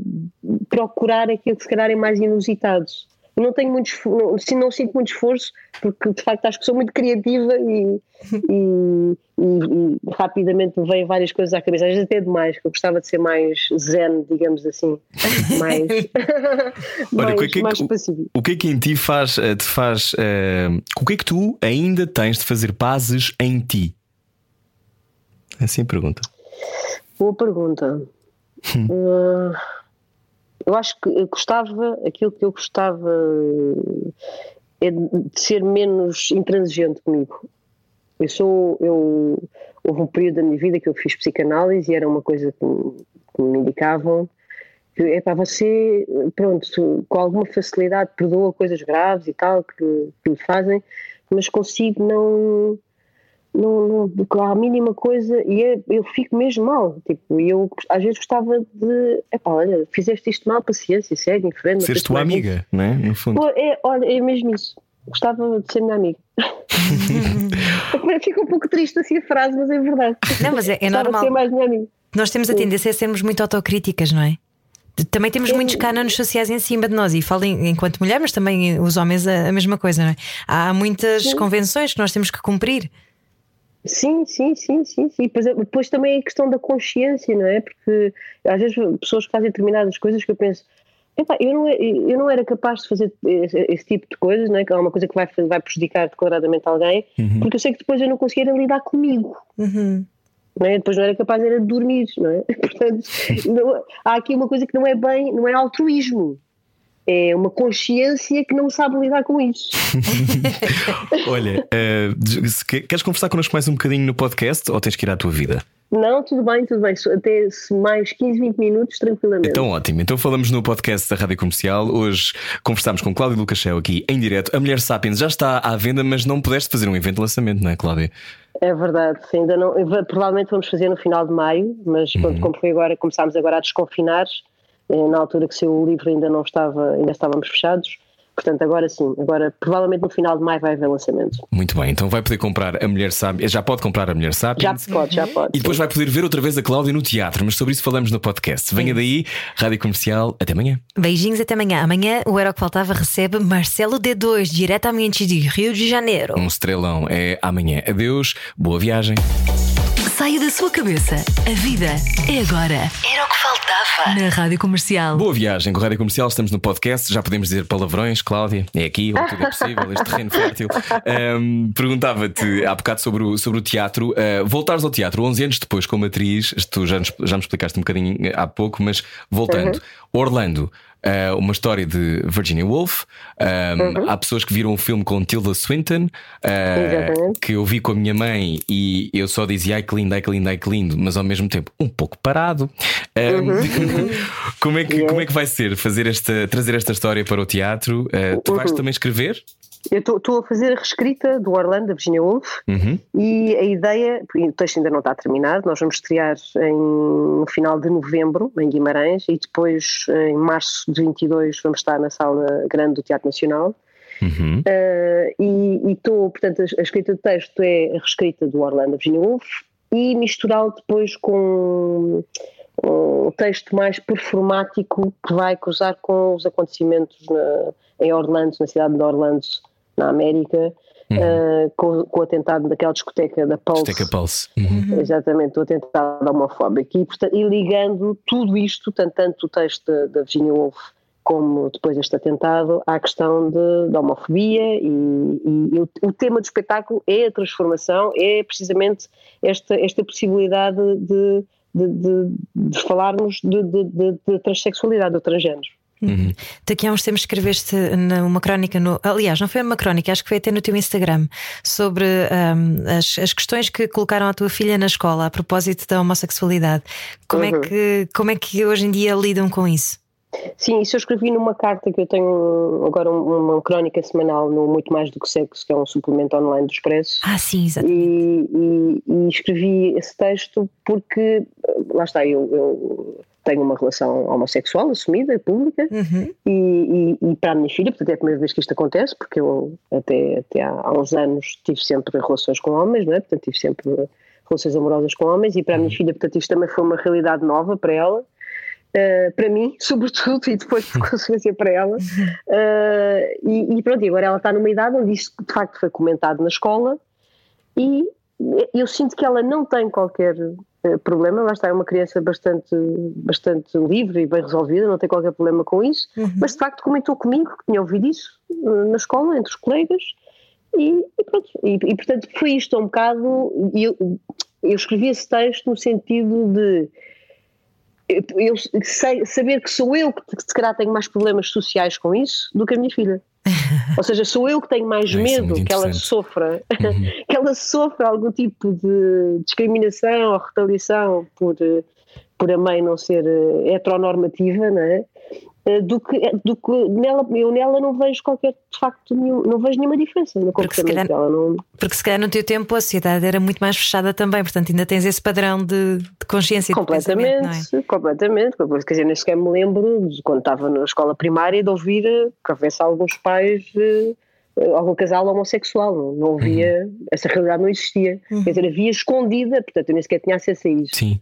procurar aquilo que se calhar é mais inusitado. Não tenho muito não, não sinto muito esforço, porque de facto acho que sou muito criativa e, e, e, e rapidamente me vêm várias coisas à cabeça, às vezes até demais, que eu gostava de ser mais zen, digamos assim, mais, Olha, mais, o, que é mais passivo. O que é que em ti faz, eh, te faz. Uh, o que é que tu ainda tens de fazer pazes em ti? É assim a pergunta. Boa pergunta. Uh, eu acho que gostava, aquilo que eu gostava é de ser menos intransigente comigo. Eu sou, eu, houve um período da minha vida que eu fiz psicanálise e era uma coisa que me, que me indicavam que é para você, pronto, com alguma facilidade perdoa coisas graves e tal que, que lhe fazem, mas consigo não não, não, há a mínima coisa e é, eu fico mesmo mal. Tipo, eu às vezes gostava de. Epá, olha, fizeste isto mal, paciência, segue em frente. Seres tua amiga, não é? No fundo. É, olha, é mesmo isso. Gostava de ser minha amiga. Fica um pouco triste assim a frase, mas é verdade. Não, mas é, é normal. Ser mais minha amiga. Nós temos a tendência a sermos muito autocríticas, não é? Também temos muitos cânones sociais em cima de nós e falo enquanto mulher, mas também os homens a, a mesma coisa, não é? Há muitas Sim. convenções que nós temos que cumprir. Sim, sim, sim, sim, sim. Depois, depois também é a questão da consciência, não é? Porque às vezes pessoas fazem determinadas coisas que eu penso, epá, eu não, eu não era capaz de fazer esse, esse, tipo de coisas, não é? Que é uma coisa que vai, vai prejudicar declaradamente alguém, uhum. porque eu sei que depois eu não conseguia lidar comigo. Uhum. Não é? Depois não era capaz era de dormir, não é? Portanto, não, há aqui uma coisa que não é bem, não é altruísmo é uma consciência que não sabe lidar com isso. Olha, uh, queres conversar connosco mais um bocadinho no podcast ou tens que ir à tua vida? Não, tudo bem, tudo bem. Até mais 15, 20 minutos, tranquilamente. Então, ótimo. Então, falamos no podcast da Rádio Comercial. Hoje conversámos com Cláudia Lucachel aqui em direto. A Mulher Sapiens já está à venda, mas não pudeste fazer um evento de lançamento, não é, Cláudia? É verdade, ainda não. Provavelmente vamos fazer no final de maio, mas uhum. como foi agora, começámos agora a desconfinar eh, na altura que saiu o livro ainda não estava, ainda estávamos fechados. Portanto, agora sim, agora provavelmente no final de maio vai haver lançamento. Muito bem, então vai poder comprar a Mulher Sabe, já pode comprar a Mulher Sabe. Já pode, já pode. E depois sim. vai poder ver outra vez a Cláudia no teatro, mas sobre isso falamos no podcast. Venha daí, Rádio Comercial, até amanhã. Beijinhos, até amanhã. Amanhã o Era o que Faltava recebe Marcelo D2, diretamente de Rio de Janeiro. Um estrelão, é amanhã. Adeus, boa viagem saia da sua cabeça. A vida é agora. Era o que faltava. Na Rádio Comercial. Boa viagem com a Rádio Comercial. Estamos no podcast. Já podemos dizer palavrões, Cláudia. É aqui onde tudo é possível, este terreno fértil. Um, Perguntava-te há bocado sobre o, sobre o teatro. Uh, voltares ao teatro 11 anos depois como atriz. Tu já, nos, já me explicaste um bocadinho há pouco, mas voltando. Uhum. Orlando, uh, uma história de Virginia Woolf. Um, uhum. Há pessoas que viram um filme com Tilda Swinton, uh, que eu vi com a minha mãe e eu só dizia ai que lindo, ai que lindo, ai que lindo, mas ao mesmo tempo um pouco parado. Um, uhum. como, é que, yeah. como é que vai ser fazer esta, trazer esta história para o teatro? Uh, tu vais uhum. também escrever? Eu estou a fazer a reescrita do Orlando, da Virginia Woolf, uhum. e a ideia, o texto ainda não está terminado, nós vamos estrear em, no final de novembro, em Guimarães, e depois, em março de 22, vamos estar na sala grande do Teatro Nacional. Uhum. Uh, e estou, portanto, a, a, escrita do texto é a reescrita do Orlando, da Virginia Woolf, e misturá-lo depois com um texto mais performático que vai cruzar com os acontecimentos na, em Orlando, na cidade de Orlando, na América, uhum. uh, com, com, o atentado daquela discoteca da Pulse. Discoteca Pulse. Uhum. Exatamente, o atentado homofóbico. E, portanto, e ligando tudo isto, tanto, tanto o texto da Virginia Woolf como depois este atentado, à questão de, de homofobia e, e, e o, o, tema do espetáculo é a transformação, é precisamente esta, esta possibilidade de, de, de, de falarmos de, de, de transexualidade, do transgênero. Uhum. Daqui a uns tempos escreveste numa crónica, no, aliás, não foi uma crónica, acho que foi até no teu Instagram, sobre um, as, as questões que colocaram à tua filha na escola a propósito da homossexualidade. Como, é uhum. é, que, como é que hoje em dia lidam com isso? Sim, isso eu escrevi numa carta que eu tenho agora uma crónica semanal no Muito Mais do que Sexo, que é um suplemento online do Expresso. Ah, sim, exatamente. E, e, e escrevi esse texto porque, lá está, eu, eu tenho uma relação homossexual assumida, pública, uhum. e, e, e, para a minha filha, portanto é a primeira vez que isto acontece, porque eu até, até há, uns anos tive sempre relações com homens, não é? portanto tive sempre relações amorosas com homens, e para a minha uhum. filha, portanto isto também foi uma realidade nova para ela, Uh, para mim, sobretudo, e depois por consequência para ela. Uh, e, e, pronto, e agora ela está numa idade onde isso de facto foi comentado na escola e eu sinto que ela não tem qualquer problema, lá está, é uma criança bastante, bastante livre e bem resolvida, não tem qualquer problema com isso, uhum. mas de facto comentou comigo que tinha ouvido isso na escola, entre os colegas, e, e pronto, e, e, portanto foi isto um bocado, eu, eu escrevi esse texto no sentido de eu sei, saber que sou eu que se calhar tenho mais problemas sociais com isso do que a minha filha. Ou seja, sou eu que tenho mais é medo que ela sofra, uhum. que ela sofra algum tipo de discriminação ou retaliação por, por a mãe não ser eh, heteronormativa, não é? Eh, do que, do que nela, eu nela não vejo qualquer, de facto, nenhum, não vejo nenhuma diferença no comportamento dela. Não... Porque se calhar no teu tempo a sociedade era muito mais fechada também, portanto ainda tens esse padrão de, de consciência Completamente, de é? completamente. Quer dizer, nem sequer me lembro, quando estava na escola primária, de ouvir que houvesse alguns pais. Eh, algum casal homossexual, não, não havia, uhum. essa realidade não existia. Uhum. Quer dizer, havia escondida, portanto eu nem sequer tinha acesso a isso. Sim.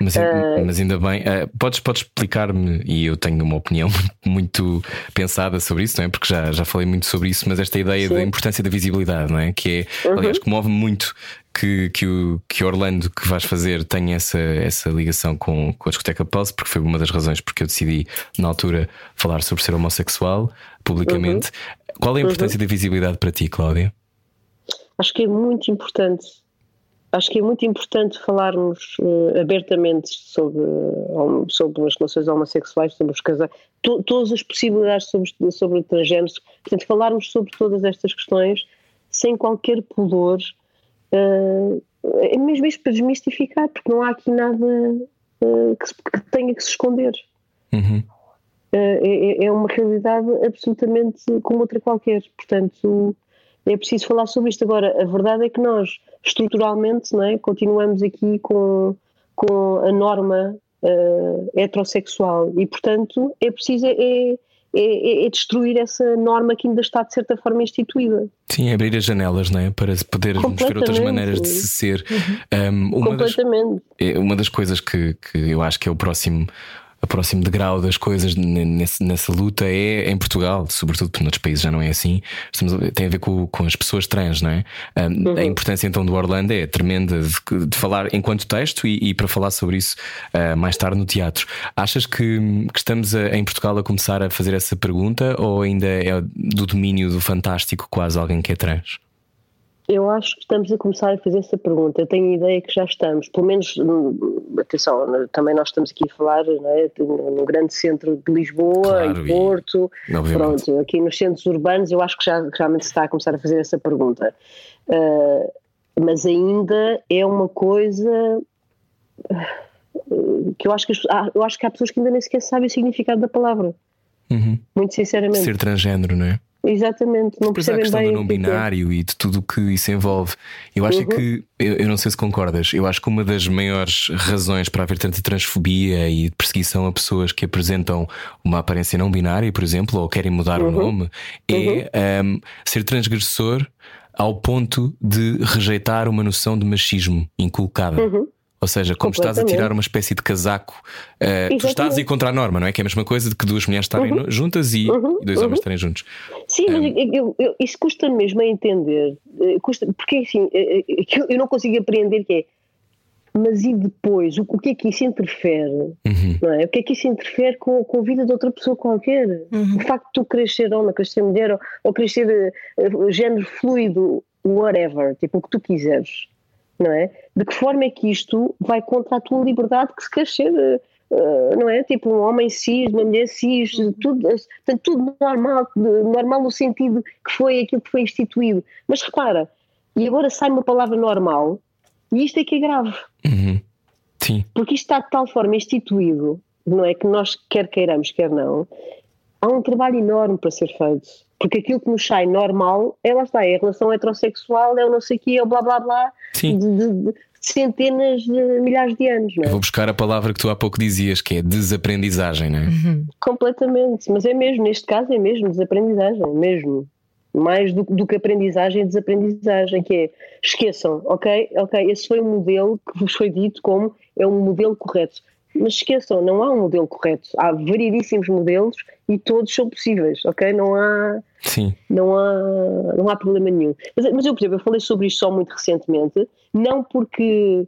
Mas, uh, mas ainda bem, uh, podes, podes explicar-me, e eu tenho uma opinião muito pensada sobre isso, não é? Porque já, já falei muito sobre isso, mas esta ideia sim. da importância da visibilidade, não é? Que é, uhum. aliás, comove muito que, que, o, que Orlando que vais fazer tenha essa, essa ligação com, com a discoteca Pulse, porque foi uma das razões porque eu decidi, na altura, falar sobre ser homossexual publicamente. Uhum. Qual é a importância uhum. da visibilidade para ti, Cláudia? Acho que é muito importante Acho que é muito importante falarmos uh, abertamente sobre, um, sobre as relações homossexuais, sobre os casais, to, todas as possibilidades sobre, sobre transgêneros, portanto, falarmos sobre todas estas questões sem qualquer pudor, uh, é mesmo isto para desmistificar, porque não há aqui nada uh, que, que, tenha que se esconder. Uhum. É, é, uma realidade absolutamente como outra qualquer, portanto é preciso falar sobre isto. Agora, a verdade é que nós, estruturalmente, não é, continuamos aqui com, com a norma uh, heterossexual e, portanto, é preciso é, é, é, é, destruir essa norma que ainda está, de certa forma, instituída. Sim, abrir as janelas, não é? Para poder ver outras maneiras de se ser. Uhum. Um, uma Completamente. Das, é, uma das coisas que, que eu acho que é o próximo o próximo degrau das coisas nesse, nessa luta é em Portugal, sobretudo porque noutros países já não é assim. Estamos, tem a ver com, com as pessoas trans, não é? Uhum. A importância então do Orlando é tremenda de, de falar enquanto texto e, e, para falar sobre isso uh, mais tarde no teatro. Achas que, que estamos a, em Portugal a começar a fazer essa pergunta ou ainda é do domínio do fantástico quase alguém que é trans? Eu acho que estamos a começar a fazer essa pergunta. Eu tenho a ideia que já estamos, pelo menos, hum, atenção, também nós estamos aqui a falar é, no grande centro de Lisboa, claro, em Porto, pronto, aqui nos centros urbanos, eu acho que já realmente se está a começar a fazer essa pergunta. Uh, mas ainda é uma coisa uh, que eu acho que, eu acho que há pessoas que ainda nem sequer sabem o significado da palavra. Uhum. Muito sinceramente. Ser transgênero, não é? Exatamente, não Depois há a questão do não binário e de tudo o que isso envolve. Eu acho uhum. que, eu, eu, não sei se concordas, eu acho que uma das maiores razões para haver tanta transfobia e perseguição a pessoas que apresentam uma aparência não binária, por exemplo, ou querem mudar uhum. o nome, é uhum. um, ser transgressor ao ponto de rejeitar uma noção de machismo inculcada. Uhum. Ou seja, como estás a tirar uma espécie de casaco, eh, tu estás a ir contra a norma, não é? Que é a mesma coisa de que duas mulheres estarem no- juntas e, Uhum, e dois uhum. homens estarem juntos. Sim, mas eu- eu- eu- isso custa mesmo a entender. eh, Custa, porque assim, eh, que eu- eu não consigo apreender que é. Mas e depois? O, o que é que isso interfere? Uhum. Não é? O que é que isso interfere com, com a vida de outra pessoa qualquer? O facto de tu queres ser homem, queres ser mulher ou, ou queres ser eh, género fluido, whatever, tipo o que tu quiseres, não é? De que forma é que isto vai contra a tua liberdade que se queres ser, eh, eh, não é? Tipo um homem cis, uma mulher cis, tudo, eh, portanto, tudo normal, normal no sentido que foi aquilo que foi instituído. Mas repara, e agora sai uma palavra normal, e isto é que é grave. Uhum. Sim. Porque isto está de tal forma instituído, não é? Que nós, quer queiramos, quer não, há um trabalho enorme para ser feito. Porque aquilo que nos sai normal, é lá está, é a relação heterossexual, é o não sei o quê, é o blá blá blá, de, Sim. de- de centenas de milhares de anos, não Eu é? vou buscar a palavra que tu há pouco dizias, que é desaprendizagem, não é? Completamente. Mas é mesmo, neste caso é mesmo desaprendizagem, mesmo. Mais do, do que aprendizagem é desaprendizagem, que é esqueçam, ok, ok, esse foi um modelo que vos foi dito como é um modelo correto. Mas esqueçam, não há um modelo correto. Há variedíssimos modelos e todos são possíveis, ok? Não há, Sim. não há, não há problema nenhum. Mas, mas eu, por exemplo, eu falei sobre isto só muito recentemente, não porque,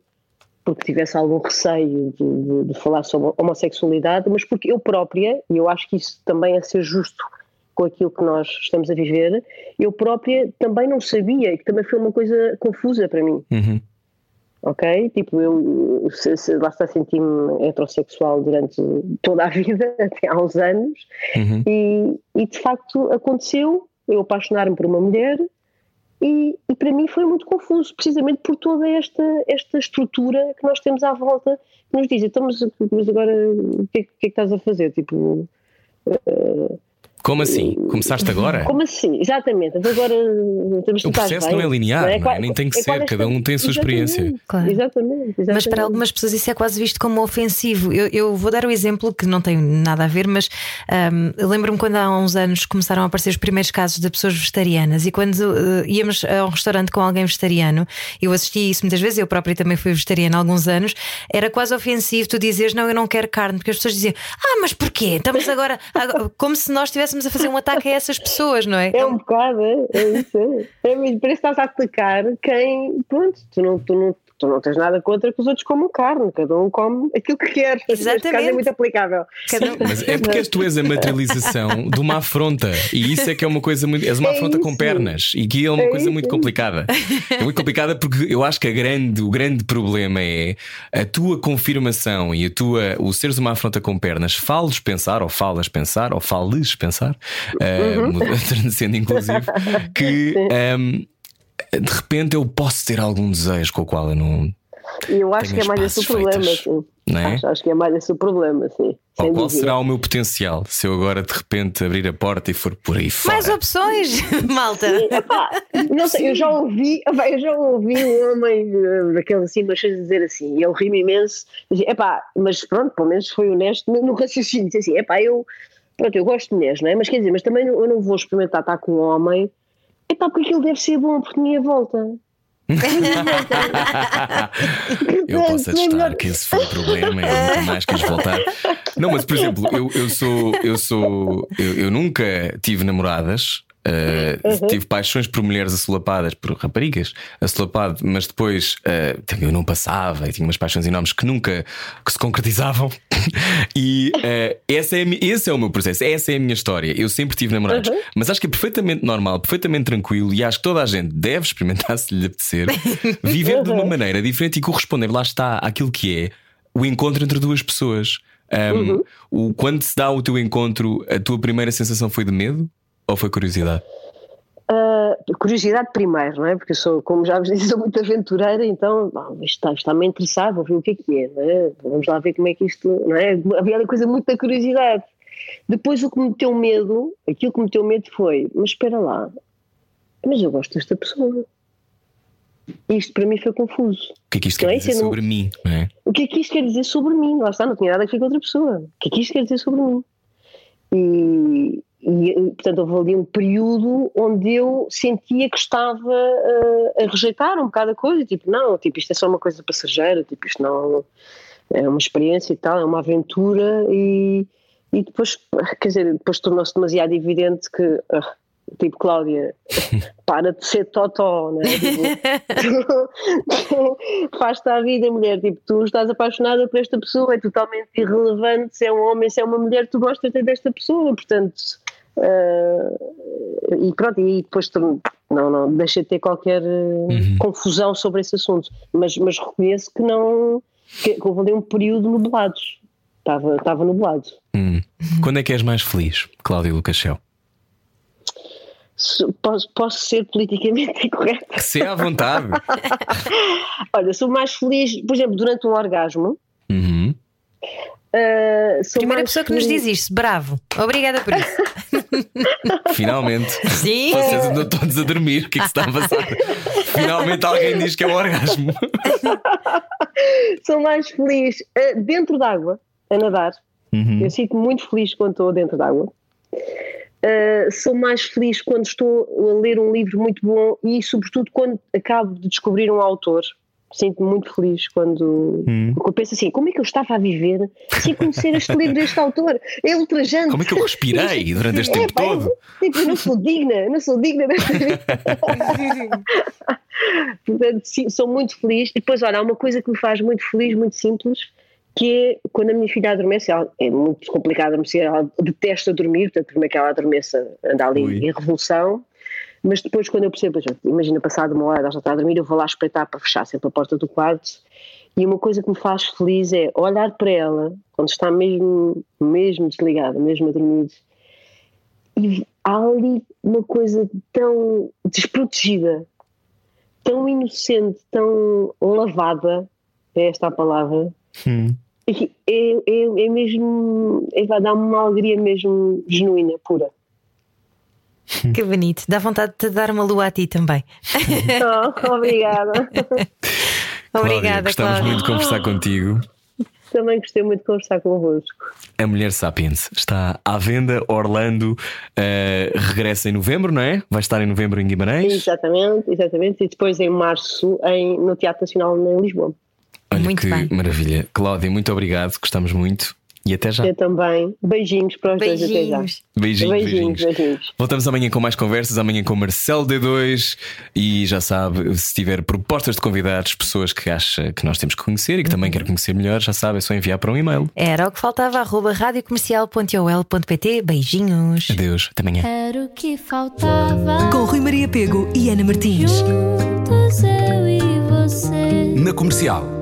porque tivesse algum receio de, de- de falar sobre a homossexualidade, mas porque eu própria, e eu acho que isso também é ser justo com aquilo que nós estamos a viver, eu própria também não sabia, e que também foi uma coisa confusa para mim Uhum. Ok? Tipo, eu se, se, lá está senti-me heterossexual durante toda a vida, até há uns anos, Uhum. e, e de facto aconteceu eu apaixonar-me por uma mulher e, e para mim foi muito confuso, precisamente por toda esta, esta estrutura que nós temos à volta que nos diz, então, mas, mas agora o que, é, que é que estás a fazer? Tipo, Como assim? Começaste agora? como assim? Exatamente, então agora temos O processo não é linear, não é? Qual- Nem tem que é ser, esta- cada um tem a sua experiência. Exatamente, Claro. Exatamente, Mas para exatamente. algumas pessoas isso é quase visto como ofensivo. Eu, eu vou dar o exemplo que não tem nada a ver, mas eu lembro-me quando há uns anos começaram a aparecer os primeiros casos de pessoas vegetarianas e quando eh, íamos a um restaurante com alguém vegetariano, eu assisti a isso muitas vezes, eu própria também fui vegetariana há alguns anos, era quase ofensivo tu dizeres não, eu não quero carne, porque as pessoas diziam ah, mas porquê? Estamos agora, agora- como se nós estivéssemos a fazer um ataque a essas pessoas, não é? É um bocado, é, isso. É, parece que estás a atacar quem. Pronto, tu não, tu, não, tu não tens nada contra que os outros comam carne, cada um come aquilo que quer. Neste caso Exatamente. é muito aplicável. Cada Mas é porque tu és a materialização de uma afronta. E isso é que é uma coisa muito. És uma É afronta com isso. pernas. E que é uma É coisa isso. muito complicada. É muito complicada porque eu acho que a grande, o grande problema é a tua confirmação e a tua, o seres uma afronta com pernas. Fales pensar, ou falas pensar, ou fales pensar, uh, sendo inclusive, que um, de repente eu posso ter algum desejo com o qual eu não. Eu acho que é mais esse o problema, sim. é? Acho, acho que é mais esse o problema, sim. Ou qual será o meu potencial se eu agora de repente abrir a porta e for por aí fora? Mais opções, malta. Epá, não sei, eu já ouvi, epá, eu já ouvi um homem eh, daqueles assim, mas dizer assim, e ele ri-me imenso, dizia, epá, mas pronto, pelo menos foi honesto no, no raciocínio, disse assim, epá, eu, pronto, eu gosto de mulheres, não é? Mas quer dizer, mas também eu não vou experimentar estar com um homem, epá, porque ele deve ser bom por minha volta. eu posso é atestar que esse foi o problema e eu nunca mais quis voltar. Não, mas por exemplo, eu, eu sou. Eu, sou eu, eu nunca tive namoradas. Uh, Tive paixões por mulheres assolapadas, por raparigas assolapado, mas depois uh, eu não passava e tinha umas paixões enormes que nunca que se concretizavam. e uh, essa é, esse é o meu processo, essa é a minha história. Eu sempre tive namorados, mas acho que é perfeitamente normal, perfeitamente tranquilo e acho que toda a gente deve experimentar se lhe apetecer, viver de uma maneira diferente e corresponder, lá está, àquilo que é o encontro entre duas pessoas. Um, o, quando se dá o teu encontro, a tua primeira sensação foi de medo ou foi curiosidade? Ah, curiosidade primeiro, não é? Porque eu sou, como já vos disse, sou muito aventureira, então bom, isto está- está-me interessado, vou ver o que é que é, não é? Vamos lá ver como é que isto, não é? Havia ali coisa muito da curiosidade. Depois o que me meteu medo, aquilo que me meteu medo foi, mas espera lá, mas eu gosto desta pessoa. Isto para mim foi confuso. O que é que isto Não quer é? dizer não- sobre mim? Não é? O que é que isto quer dizer sobre mim? Lá está, não tinha nada a ver com outra pessoa. O que é que isto quer dizer sobre mim? E, e, portanto, houve ali um período onde eu sentia que estava uh, a rejeitar um bocado a coisa, tipo, não, tipo, isto é só uma coisa passageira, tipo, isto não é uma experiência e tal, é uma aventura e, e depois, quer dizer, depois tornou-se demasiado evidente que, uh, tipo, Cláudia, para de ser totó, né? Tipo, faz-te a vida, mulher, tipo, tu estás apaixonada por esta pessoa, é totalmente irrelevante se é um homem, se é uma mulher, tu gostas desta pessoa, portanto Uh, e pronto, e depois não, não deixei de ter qualquer uhum. confusão sobre esse assunto, mas, mas reconheço que não que, que houve ali um período nublado, estava, estava nublado. Uhum. Quando é que és mais feliz, Cláudia Lucachel? Posso, posso ser politicamente incorreta? Se é à vontade. Olha, sou mais feliz, por exemplo, durante um orgasmo. Uhum. Uh, Primeira pessoa que nos diz isto, bravo. Obrigada por isso. Finalmente. Sim. Vocês andam todos a dormir. O que é que se está a passar? Finalmente alguém diz que é o orgasmo. Sou mais feliz uh, dentro d'água, a nadar. Uhum. Eu sinto muito feliz quando estou dentro d'água. Uh, sou mais feliz quando estou a ler um livro muito bom e, sobretudo, quando acabo de descobrir um autor sinto-me muito feliz quando, hum. eu penso assim, como é que eu estava a viver sem conhecer este livro deste autor? É ultrajante. Como é que eu respirei durante este tempo é, todo? tipo, eu não sou digna, não sou digna desta vida. Portanto, sim, sou muito feliz. E depois, olha, há uma coisa que me faz muito feliz, muito simples, que é quando a minha filha adormece, ela, é muito complicado adormecer, ela detesta dormir, portanto, como é que ela adormeça, anda ali Ui. em revolução. Mas depois, quando eu percebo, imagina, passado uma hora, ela já está a dormir, eu vou lá espreitar para fechar sempre a porta do quarto. E uma coisa que me faz feliz é olhar para ela, quando está mesmo, mesmo desligada, mesmo a dormir, e há ali uma coisa tão desprotegida, tão inocente, tão lavada, é esta a palavra, hum. é, é, é mesmo, é, vai dar uma alegria mesmo genuína, pura. Que bonito. Dá vontade de te dar uma lua a ti também. Oh, obrigada. obrigada, Gostamos Cláudia. muito de conversar contigo. Também gostei muito de conversar convosco. A Mulher Sapiens está à venda, Orlando uh, regressa em novembro, não é? Vai estar em novembro em Guimarães. Exatamente, exatamente. E depois em março em, no Teatro Nacional em Lisboa. Olha muito que bem. maravilha. Cláudia, muito obrigado, gostamos muito. E até já. Eu também. Beijinhos para os beijinhos. dois até já. Beijinhos, beijinhos, beijinhos. Voltamos amanhã com mais conversas, amanhã com Marcelo D2 e já sabe, se tiver propostas de convidados, pessoas que acha que nós temos que conhecer e que também quer conhecer melhor, já sabe, é só enviar para um e-mail. Era o que faltava, arroba radiocomercial.ol.pt. Beijinhos. Adeus, até amanhã. Era o que faltava. Com Rui Maria Pego e Ana Martins. Juntos eu e você. Na comercial.